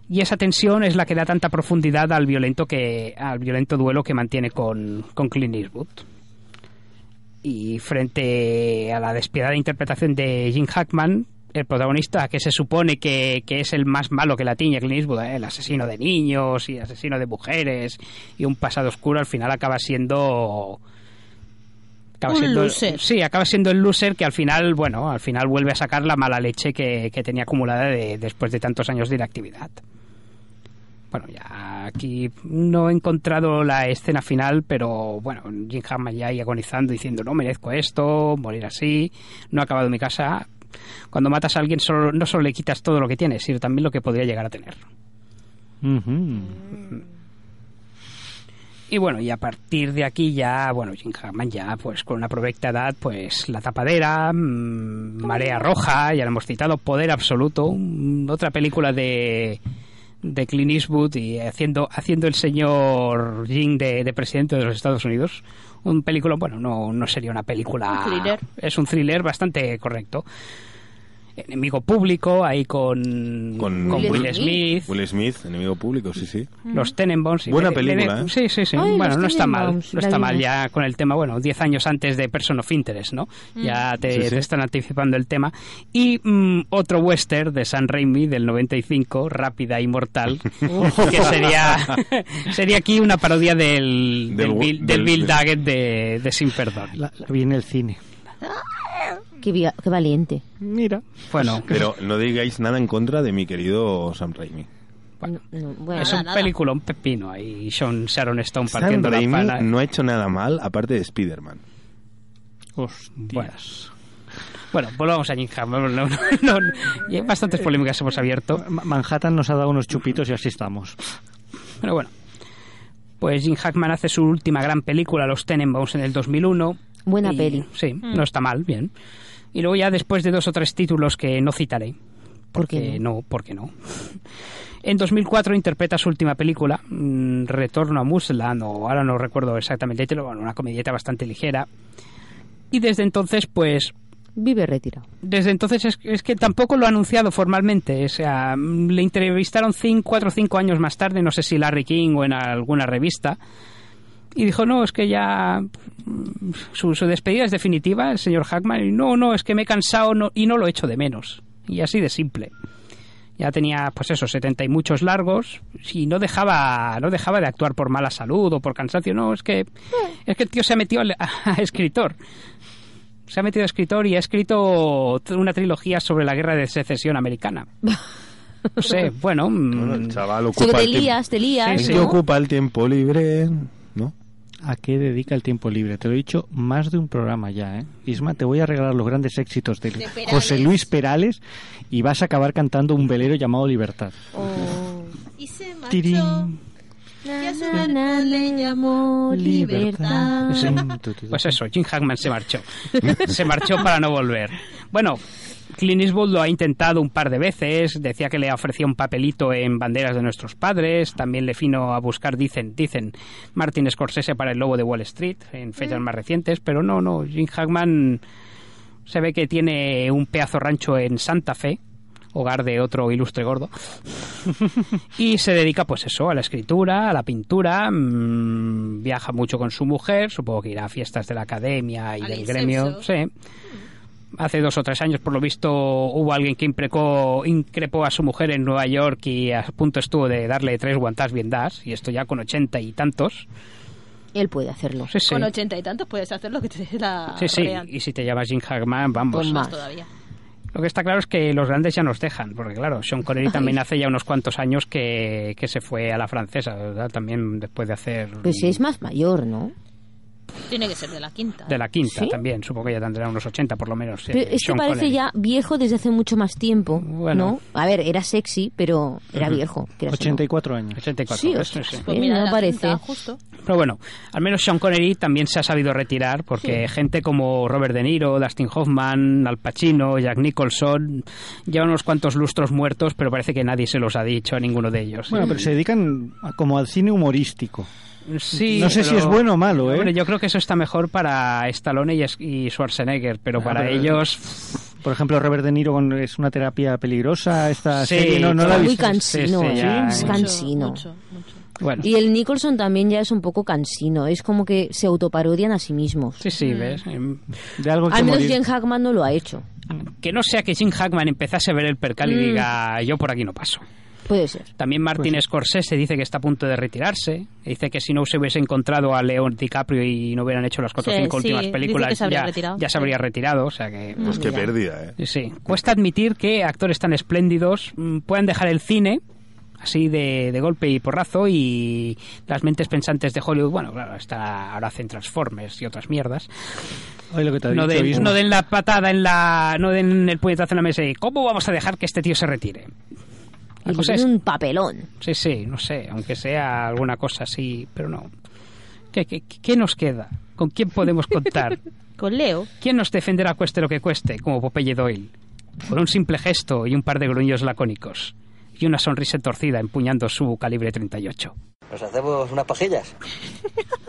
Y esa tensión es la que da tanta profundidad al violento que al violento duelo que mantiene con, con Clint Eastwood y frente a la despiadada interpretación de Jim Hackman, el protagonista que se supone que, que es el más malo que la tiñe Clint Eastwood, ¿eh? el asesino de niños y asesino de mujeres y un pasado oscuro, al final acaba siendo... Acaba Un siendo, loser. Sí, acaba siendo el loser que al final, bueno, al final vuelve a sacar la mala leche que, que tenía acumulada de- después de tantos años de inactividad. Bueno, ya aquí no he encontrado la escena final, pero bueno, Jim Hammond ya ahí agonizando diciendo no merezco esto, morir así, no ha acabado mi casa. Cuando matas a alguien solo, no solo le quitas todo lo que tiene, sino también lo que podría llegar a tener. Y bueno, y a partir de aquí ya, bueno, Jim Hammond ya, pues con una provecta edad, pues La Tapadera, mm, Marea Roja, ya lo hemos citado, Poder Absoluto, mm, otra película de, de Clint Eastwood y haciendo, haciendo el señor Jim de, de presidente de los Estados Unidos. Un película, bueno, no, no sería una película... Un thriller. Es un thriller bastante correcto. Enemigo público, ahí con, Con con Will Will Smith. Will Smith, enemigo público, sí, sí. Los Tenenbaums. Buena me- película, ¿eh? Sí, sí, sí. Ay, bueno, no está mal. No está mal ya con el tema, bueno, 10 años antes de Person of Interest, ¿no? Ya te, Sí, sí. te están anticipando el tema. Y mm, otro western de San Raimi del 95, Rápida y Mortal, [LAUGHS] que sería, [LAUGHS] sería aquí una parodia del, del, Del- Bill, del del- Bill Daggett de, de Sin Perdón. La, la vi en el cine. Qué, qué valiente. Mira. Bueno, [LAUGHS] Pero no digáis nada en contra de mi querido Sam Raimi. No, no, bueno, es nada, un nada. película, un pepino ahí. Sean Sharon Stone Sam partiendo la Raimi pala. no ha hecho nada mal, aparte de Spider-Man. Bueno. Bueno, volvamos a Jim Hammond. No, no, [LAUGHS] no, bastantes polémicas hemos abierto. Ma- Manhattan nos ha dado unos chupitos y así estamos. Pero bueno. Pues Jim Hackman hace su última gran película, Los Tenenbaums, en el 2001. Buena Y- peli. Sí, no está mal, bien. Y luego ya después de dos o tres títulos que no citaré. ¿Por qué Porque no, porque no. En 2004 interpreta su última película, mm, Retorno a Muslan, o ahora no recuerdo exactamente el título, bueno, una comedieta bastante ligera. Y desde entonces, pues Vive retirado. desde entonces es, es que tampoco lo ha anunciado formalmente. O sea, mm, le entrevistaron cinco, cuatro o cinco años más tarde, no sé si Larry King o en alguna revista. Y dijo, no, es que ya mm, su, su despedida es definitiva, el señor Hackman. Y no, no, es que me he cansado no- y no lo echo de menos. Y así de simple. Ya tenía, pues eso, 70 y muchos largos y no dejaba, no dejaba de actuar por mala salud o por cansancio. No, es que, es que el tío se ha metido [LAUGHS] a, escritor. Se ha metido a escritor y ha escrito una trilogía sobre la guerra de secesión americana. No sé, [LAUGHS] bueno. Bueno, el chaval Sí, ocupa te lías, te lías, ¿En qué ¿no? ocupa el tiempo libre? ¿A qué dedica el tiempo libre? Te lo he dicho más de un programa ya, ¿eh? Isma, te voy a regalar los grandes éxitos de. José Luis Perales y vas a acabar cantando un velero llamado Libertad. Y se marchó. Y a su le llamó Libertad. Pues eso, Jim Hackman se marchó. se marchó para no volver. Bueno, Clint Eastwood lo ha intentado un par de veces, decía que le ofrecía un papelito en Banderas de nuestros padres, también le vino a buscar, dicen, dicen, Martin Scorsese para El Lobo de Wall Street, en fechas más recientes, pero no, no, Jim Hackman se ve que tiene un pedazo rancho en Santa Fe, hogar de otro ilustre gordo, [LAUGHS] y se dedica pues eso, a la escritura, a la pintura, mm, viaja mucho con su mujer, supongo que irá a fiestas de la academia y Al del incenso. gremio, sí. Hace dos o tres años, por lo visto, hubo alguien que imprecó, increpó a su mujer en Nueva York y a punto estuvo de darle tres guantas bien das, y esto ya con ochenta y tantos. Él puede hacerlo. Sí, sí. Con ochenta y tantos puedes hacer lo que te dé la Sí, sí, real. y si te llamas Jim Hackman, vamos. Pues más todavía. Lo que está claro es que los grandes ya nos dejan, porque claro, Sean Connery también hace ya unos cuantos años que, que se fue a la francesa, ¿verdad? También después de hacer... Pues es más mayor, ¿no? Tiene que ser de la quinta. De la quinta ¿Sí? también, supongo que ya tendrá unos 80 por lo menos. Pero eh, es que Sean parece Connery. ya viejo desde hace mucho más tiempo, ¿no? A ver, era sexy, pero era Ujú. viejo. quieras o no. 84 años. 84, Sí, ostras, Sí, sí. Pues Eh, mira, no parece. quinta, justo. Pero bueno, al menos Sean Connery también se ha sabido retirar porque gente como Robert De Niro, Dustin Hoffman, Al Pacino, Jack Nicholson llevan unos cuantos lustros muertos, pero parece que nadie se los ha dicho a ninguno de ellos. Bueno, pero se dedican a- como al cine humorístico. Sí, no sé pero- si es bueno o malo, ¿eh? Hombre, yo creo que eso está mejor para Stallone y, Schwarzenegger, pero Ah, para pero- ellos... Por ejemplo, Robert De Niro con- es una terapia peligrosa. Esta Sí, serie no, no la he Muy visto. cansino, Sí, sí, ya, es mucho, cansino. Mucho, mucho. Bueno, Y el Nicholson también ya es un poco cansino. Es como que se autoparodian a sí mismos. sí, sí, ¿ves? De algo que Al menos morir. Jim Hackman no lo ha hecho. Que no sea que Jim Hackman empezase a ver el percal y Mm. diga, yo por aquí no paso. Puede ser. También Martin Pues Scorsese dice que está a punto de retirarse. Dice que si no se hubiese encontrado a Leon DiCaprio y no hubieran hecho las cuatro o Sí, cinco sí, últimas dice películas, que se habría ya, retirado, ya se sí. habría retirado. O sea que. Pues qué pérdida, ¿eh? Sí, sí. Cuesta admitir que actores tan espléndidos mm, puedan dejar el cine así de, de golpe y porrazo y las mentes pensantes de Hollywood, bueno, claro, está, ahora hacen Transformers y otras mierdas. Lo que te No dicho den, no den la patada en la... no den el puñetazo en la mesa y ¿cómo vamos a dejar que este tío se retire? Y La le cosa es un papelón. Sí, sí, no sé, aunque sea alguna cosa así, pero no. ¿Qué, qué, qué nos queda? ¿Con quién podemos contar? [LAUGHS] Con Leo. ¿Quién nos defenderá cueste lo que cueste, como Popeye Doyle? Con un simple gesto y un par de gruños lacónicos. Y una sonrisa torcida empuñando su calibre 38. ¿Nos hacemos unas pajillas?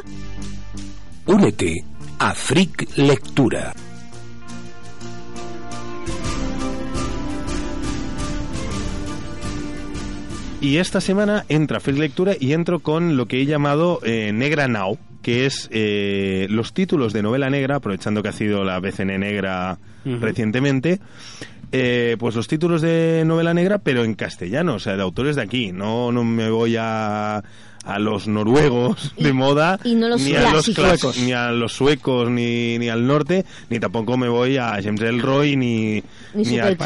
[LAUGHS] Únete a Freak Lectura. Y esta semana entra Freak Lectura y entro con lo que he llamado eh, Negra Now, que es eh, los títulos de novela negra, aprovechando que ha sido la BCN negra recientemente, eh, pues los títulos de novela negra, pero en castellano, o sea, de autores de aquí. No, no me voy a, a los noruegos de moda, y no los ni, a los clas- ni a los suecos, ni, ni al norte, ni tampoco me voy a James Elroy, ni, Ni ni a y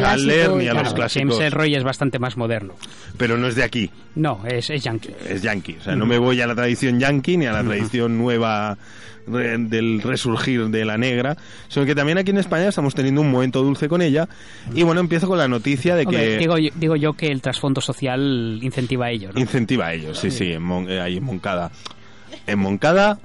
ni a los clásicos. James Elroy es bastante más moderno. Pero no es de aquí No, es, es yankee. es yankee. O sea, no me voy a la tradición yankee ni a la tradición nueva re- del resurgir de la negra, sino que también aquí en España estamos teniendo un momento dulce con ella. Y bueno, empiezo con la noticia de Hombre, que digo, yo- digo yo que el trasfondo social incentiva a ello. ¿no? incentiva a ellos, sí, sí, en Mon- eh, ahí en Moncada. En Moncada,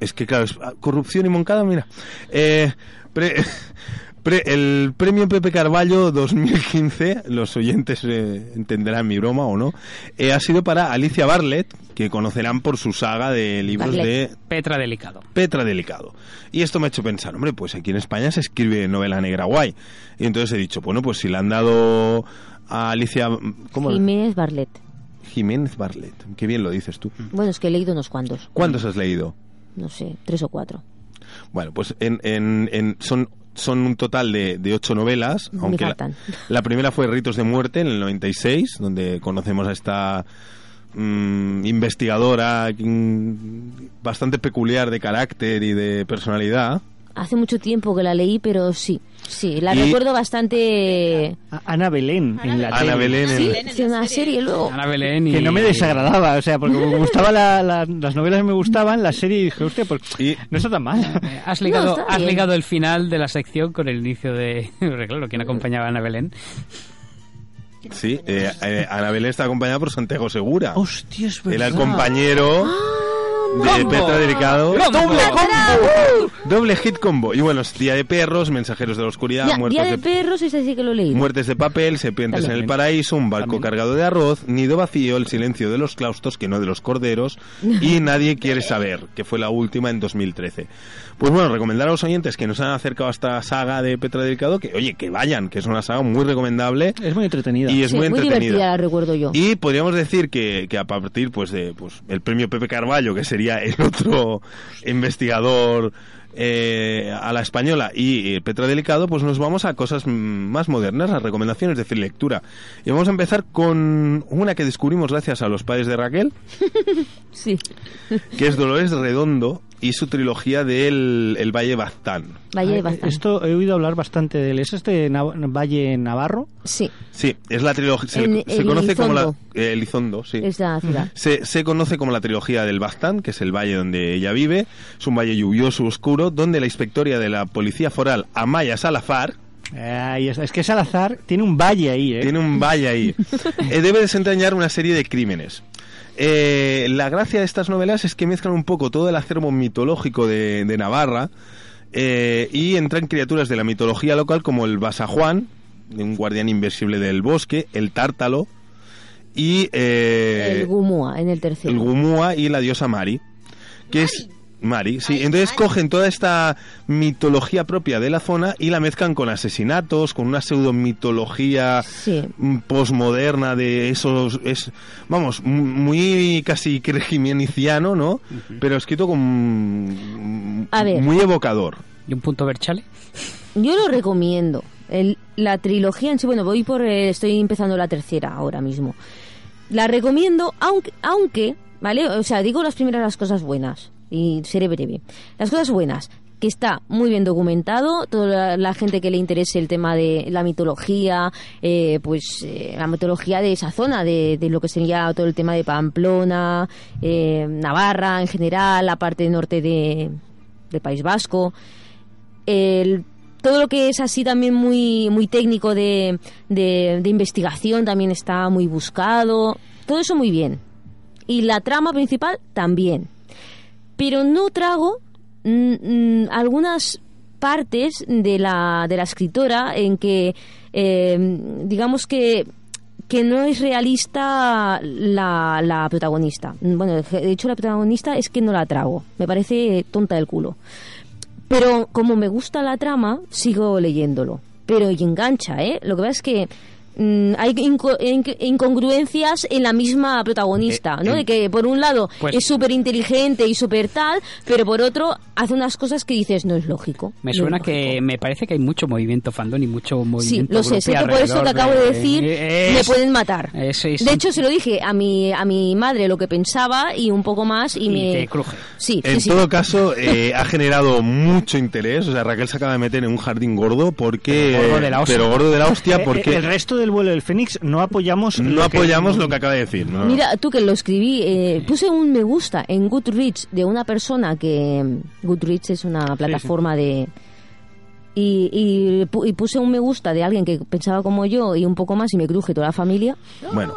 es que claro, es- ah, corrupción y Moncada, mira. Eh, pre- [LAUGHS] pre- el premio Pepe Carballo 2015, los oyentes eh, entenderán mi broma o no, eh, ha sido para Alicia Bartlett, que conocerán por su saga de libros Bartlett. de Petra delicado. Petra Delicado. Y esto me ha hecho pensar, hombre, pues aquí en España se escribe novela negra guay. Y entonces he dicho, bueno, pues si le han dado a Alicia... ¿Cómo? Jiménez Barlet. Jiménez Bartlett. Qué bien lo dices tú. Bueno, es que he leído unos cuantos. ¿Cuántos has leído? No sé, tres o cuatro. Bueno, pues en, en- en- son son un total de, de ocho novelas, aunque la, la primera fue Ritos de Muerte en el 96, donde conocemos a esta mm, investigadora mm, bastante peculiar de carácter y de personalidad. Hace mucho tiempo que la leí, pero sí, sí, la Y- recuerdo bastante... A- Ana Belén en la Ana. Belén en- Sí, sí, una serie luego. Ana Belén y... Que no me desagradaba, o sea, porque me gustaban la- la- las novelas me gustaban, la serie dije, hostia, pues no está tan mal. [LAUGHS] Has ligado, No, has bien. ligado el final de la sección con el inicio de... [LAUGHS] Claro, ¿quién acompañaba a Ana Belén? Sí, eh, eh, Ana Belén está acompañada por Santiago Segura. Hostia, es Era el verdad. compañero de ¡Combo! Petra Delicado. ¡Combo! Doble hit combo. Y bueno, es Día de Perros, Mensajeros de la Oscuridad, Ya, Muertos Día de de Perros, ese sí que lo leído. Muertes de papel, serpientes en el paraíso, un barco cargado de arroz, nido vacío, el silencio de los claustros, que no de los corderos, y [LAUGHS] nadie quiere saber, que fue la última en 2013. Pues bueno, recomendar a los oyentes que nos han acercado a esta saga de Petra Delicado, que oye, que vayan, que es una saga muy recomendable Es muy entretenida. y es Sí, muy entretenida. divertida, la recuerdo yo. Y podríamos decir que, que a partir pues de pues el premio Pepe Carballo, que sería el otro [LAUGHS] investigador eh, a la española, y eh, Petra Delicado, pues nos vamos a cosas mm, más modernas, a recomendaciones de lectura. Y vamos a empezar con una que descubrimos gracias a los padres de Raquel, [LAUGHS] Sí, que es Dolores Redondo y su trilogía del el Valle Baztán. Valle de Ah, Baztán. Esto he oído hablar bastante de él. ¿Es este Nav- Valle Navarro? Sí, Sí, es la trilogía. Se, se conoce como la. Elizondo. eh, Elizondo, sí. es la ciudad. Se, se conoce como la trilogía del Baztán, que es el valle donde ella vive. Es un valle lluvioso, oscuro, donde la inspectoria de la policía foral, Amaya Salazar, Ahí está. Es que Salazar tiene un valle ahí, ¿eh? tiene un valle ahí, [LAUGHS] eh, debe desentrañar una serie de crímenes. Eh, la gracia de estas novelas es que mezclan un poco todo el acervo mitológico de, de Navarra eh, y entran criaturas de la mitología local como el Basajuan, un guardián invisible del bosque, el Tártalo y eh, el Gumua, en el el tercero. Gumua y la diosa Mari, que es Mari, sí. Entonces cogen toda esta mitología propia de la zona y la mezclan con asesinatos, con una pseudo mitología Sí. posmoderna de esos, es, vamos, muy casi regimieniciano, ¿no? Pero escrito con A ver. muy evocador. ¿Y un punto Berchale? Yo lo recomiendo. El- la trilogía en sí, bueno, voy por. eh, estoy empezando la tercera ahora mismo. La recomiendo, aunque, aunque, ¿vale? O sea, digo las primeras las cosas buenas. Y seré breve. Las cosas buenas, que está muy bien documentado. Toda la, gente que le interese el tema de la mitología, eh, pues eh, la mitología de esa zona, de, lo que sería todo el tema de Pamplona, eh, Navarra en general, la parte norte de, País Vasco todo lo que es así también muy, muy técnico de, de investigación también está muy buscado. Todo eso muy bien. Y la trama principal también. Pero no trago mm, mm, algunas partes de la, de la escritora en que, eh, digamos que que no es realista la, la protagonista. Bueno, de hecho la protagonista es que no la trago. Me parece tonta del culo. Pero como me gusta la trama, sigo leyéndolo. Pero y engancha, ¿eh? Lo que pasa es que mm, hay inco- inc- incongruencias en la misma protagonista, Eh, ¿no? eh, De que por un lado pues- es súper inteligente y súper tal, pero por otro hace unas cosas que dices no es lógico. Me no suena lógico". que me parece que hay mucho movimiento fandom y mucho Sí, movimiento lo sé, sé que por eso que acabo de decir me pueden matar. De hecho, se lo dije a mi, a mi madre lo que pensaba y un poco más y, Y me... te cruje. Sí, En sí, sí. todo caso, eh, ha generado mucho interés. O sea, Raquel se acaba de meter en un jardín gordo porque. Pero gordo de la hostia. pero gordo de la hostia Eh, porque. El resto del vuelo del Fénix no apoyamos... no lo que- apoyamos lo que acaba de decir. ¿no? Mira, tú que lo escribí, eh, puse un me gusta en Goodreads de una persona que... Goodreads es una plataforma de... Y, y, pu- y puse un me gusta de alguien que pensaba como yo y un poco más y me cruje toda la familia. Bueno,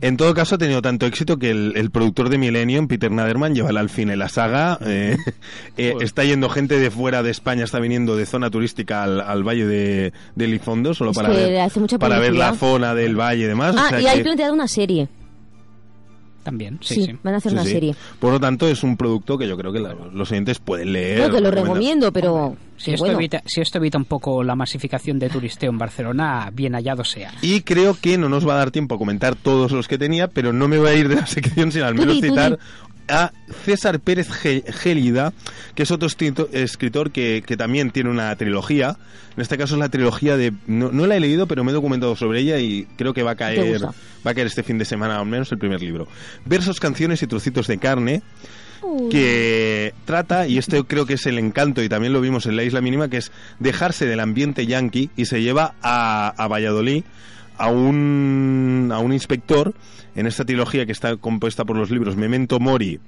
en todo caso ha tenido tanto éxito que el, el productor de Millennium, Peter Naderman, lleva al fin en la saga. eh, [LAUGHS] eh, está yendo gente de fuera de España, está viniendo de zona turística al, al valle de, de Elizondo, solo Es para, ver, le hace mucha para ver la zona del valle y demás. o Ah, sea y hay que- planteado una serie. También, sí, Sí, sí. van a hacer Sí, una sí. serie. Por lo tanto, es un producto que yo creo que la- los oyentes pueden leer. No, que lo recomiendo, pero... Si esto, bueno. evita, si esto evita un poco la masificación de turisteo en Barcelona, bien hallado sea. Y creo que no nos va a dar tiempo a comentar todos los que tenía, pero no me voy a ir de la [LAUGHS] sección sin al Tú menos di, tú citar di. A César Pérez Gélida, que es otro escrito- escritor que, que también tiene una trilogía. En este caso es la trilogía de... No, no la he leído, pero me he documentado sobre ella y creo que va a ¿Te caer, va a caer este fin de semana al menos el primer libro. Versos, canciones y trocitos de carne que trata, y esto creo que es el encanto, y también lo vimos en la Isla Mínima, que es dejarse del ambiente yankee y se lleva a, a Valladolid a un, a un inspector en esta trilogía que está compuesta por los libros Memento Mori,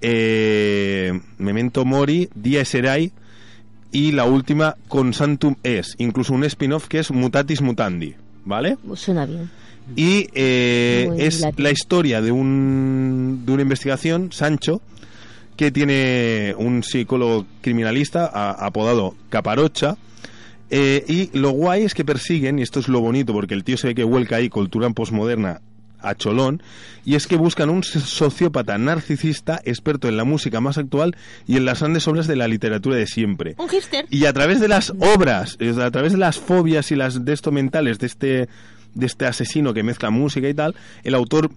eh, Memento Mori, Dia Serai y la última Consantum Es, incluso un spin-off que es Mutatis Mutandi, ¿vale? Suena bien. Y eh, es la historia de, un, de una investigación, Sancho, que tiene un psicólogo criminalista a- apodado Caparocha. Eh, y lo guay es que persiguen, y esto es lo bonito, porque el tío se ve que vuelca ahí cultura posmoderna a cholón, y es que buscan un sociópata narcisista experto en la música más actual y en las grandes obras de la literatura de siempre. Un hipster. Y a través de las obras, a través de las fobias y las de esto mentales de este de este asesino que mezcla música y tal, el autor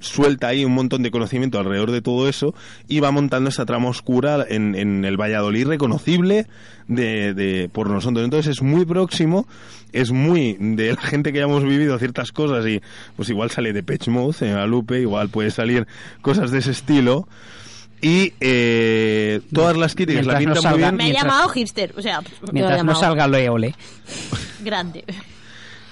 suelta ahí un montón de conocimiento alrededor de todo eso y va montando esa trama oscura en, en el Valladolid reconocible de, de por nosotros. Entonces es muy próximo, es muy de la gente que ya hemos vivido ciertas cosas y pues igual sale de Pitch Mouth en la Lupe, igual puede salir cosas de ese estilo. Y eh, todas las críticas la no pintan muy bien. Me ha Mientras- llamado hipster. O sea, Mientras no salga Ole Ole. grande.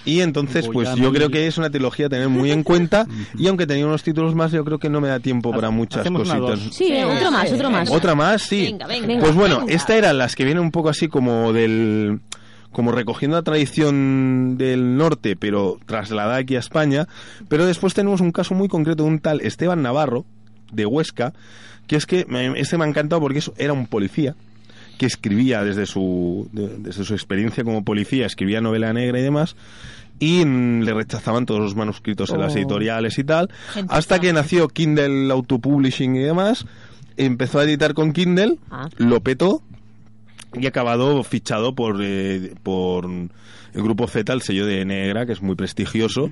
Y entonces, pues yo creo que es una trilogía a tener muy en cuenta. [LAUGHS] y aunque tenía unos títulos más, yo creo que no me da tiempo para muchas hacemos cositas. Sí, otro más, otro más. ¿Otra más? Sí. Venga, venga. Pues bueno, Venga. esta eran las que vienen un poco así como del como recogiendo la tradición del norte, pero trasladada aquí a España. Pero después tenemos un caso muy concreto de un tal Esteban Navarro, de Huesca, que es que me- este me ha encantado porque eso era un policía que escribía desde su, de- desde su experiencia como policía, escribía novela negra y demás, y mm, le rechazaban todos los manuscritos en las Oh. editoriales y tal, Gente hasta que nació Kindle Autopublishing y demás, empezó a editar con Kindle, lo petó, y acabado fichado por, eh, por el grupo Z, el sello de Negra, que es muy prestigioso.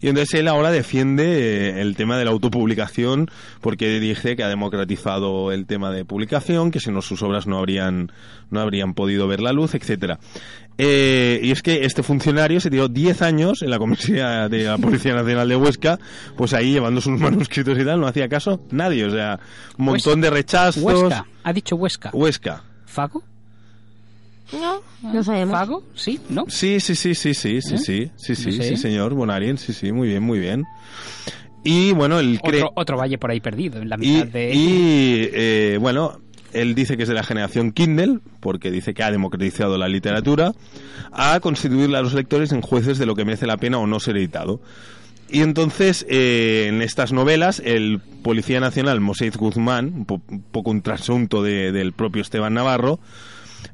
Y entonces él ahora defiende eh, el tema de la autopublicación porque dice que ha democratizado el tema de publicación, que si no sus obras no habrían, no habrían podido ver la luz, etcétera. Eh, y es que este funcionario se tiró 10 años en la comisaría de la Policía Nacional de Huesca, pues ahí llevando sus [LAUGHS] manuscritos y tal, no hacía caso nadie, o sea, un montón de rechazos. Huesca. Ha dicho Huesca. Huesca. ¿Fago? No, no sabemos. ¿Fago? Sí, ¿no? Sí, sí, sí, sí, sí, sí, ¿Eh? sí, sí, sí, Sí. sí, señor Bonarien, sí, sí, muy bien, muy bien. Y bueno, el cree... Otro, otro valle por ahí perdido, en la Y, mitad de... y, eh, bueno, él dice que es de la generación Kindle, porque dice que ha democratizado la literatura, a constituir a los lectores en jueces de lo que merece la pena o no ser editado. Y entonces, eh, en estas novelas, el Policía Nacional, Moseiz Guzmán, un, po- un poco un trasunto de- del propio Esteban Navarro,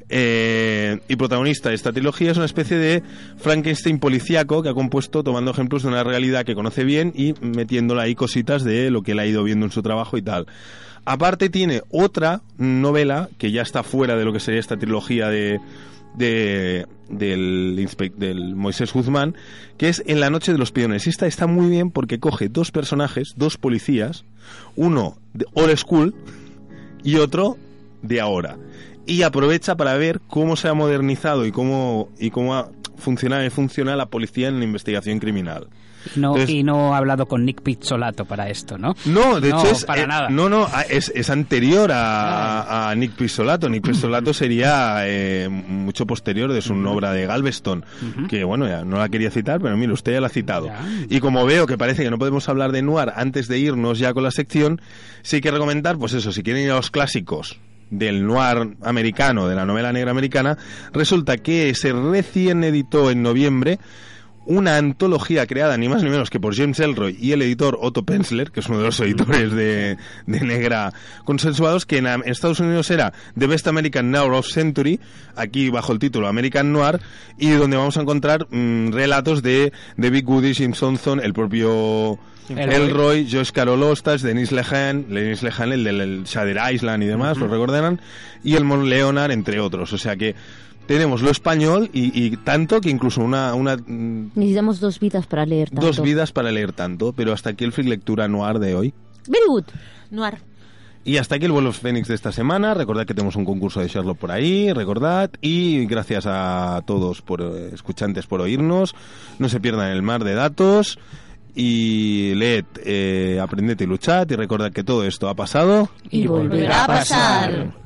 eh, y protagonista de esta trilogía es una especie de Frankenstein policíaco que ha compuesto tomando ejemplos de una realidad que conoce bien y metiéndole ahí cositas de lo que él ha ido viendo en su trabajo y tal. Aparte tiene otra novela que ya está fuera de lo que sería esta trilogía de, de- del, del Moisés Guzmán, que es En la noche de los peones. Y Esta está muy bien porque coge dos personajes, dos policías, uno de old school y otro de ahora. Y aprovecha para ver cómo se ha modernizado y cómo, y cómo ha funcionado y funciona la policía en la investigación criminal. No, Entonces- y no ha hablado con Nick Pizzolato para esto, ¿no? No, de hecho es para eh, nada. No, no, es, es anterior a, a Nick Pistolato. Nick Pistolato [CLEARS THROAT] sería eh, mucho posterior, es una obra de Galveston, que bueno, ya no la quería citar, pero mire, usted ya la ha citado. Y como veo que parece que no podemos hablar de Noir antes de irnos ya con la sección, sí hay que recomendar, pues eso, si quieren ir a los clásicos del noir americano, de la novela negra americana, resulta que se recién editó en noviembre una antología creada ni más ni menos que por James Elroy y el editor Otto Penzler, que es uno de los editores de, de Negra consensuados, que en, Estados Unidos era The Best American Noir of Century, aquí bajo el título American Noir, y donde vamos a encontrar mm, relatos de, de Big Goody, Jim el propio Elroy, Josh Carol Ostas, Denis Lehan, Denis Lehan, el del Shader Island y demás, uh -huh. lo recordarán, y el Mon Leonard, entre otros. O sea que tenemos lo español y, y, tanto que incluso una, una... Mm, Necesitamos dos vidas para leer tanto. Dos vidas para leer tanto, pero hasta aquí el Free Lectura Noir de hoy. Very good. Noir. Y hasta aquí el vuelo Fénix de esta semana. Recordad que tenemos un concurso de Sherlock por ahí, recordad. Y gracias a todos por eh, escuchantes por oírnos. No se pierdan el mar de datos y leed, eh, aprended y luchad y recordad que todo esto ha pasado y volverá a pasar.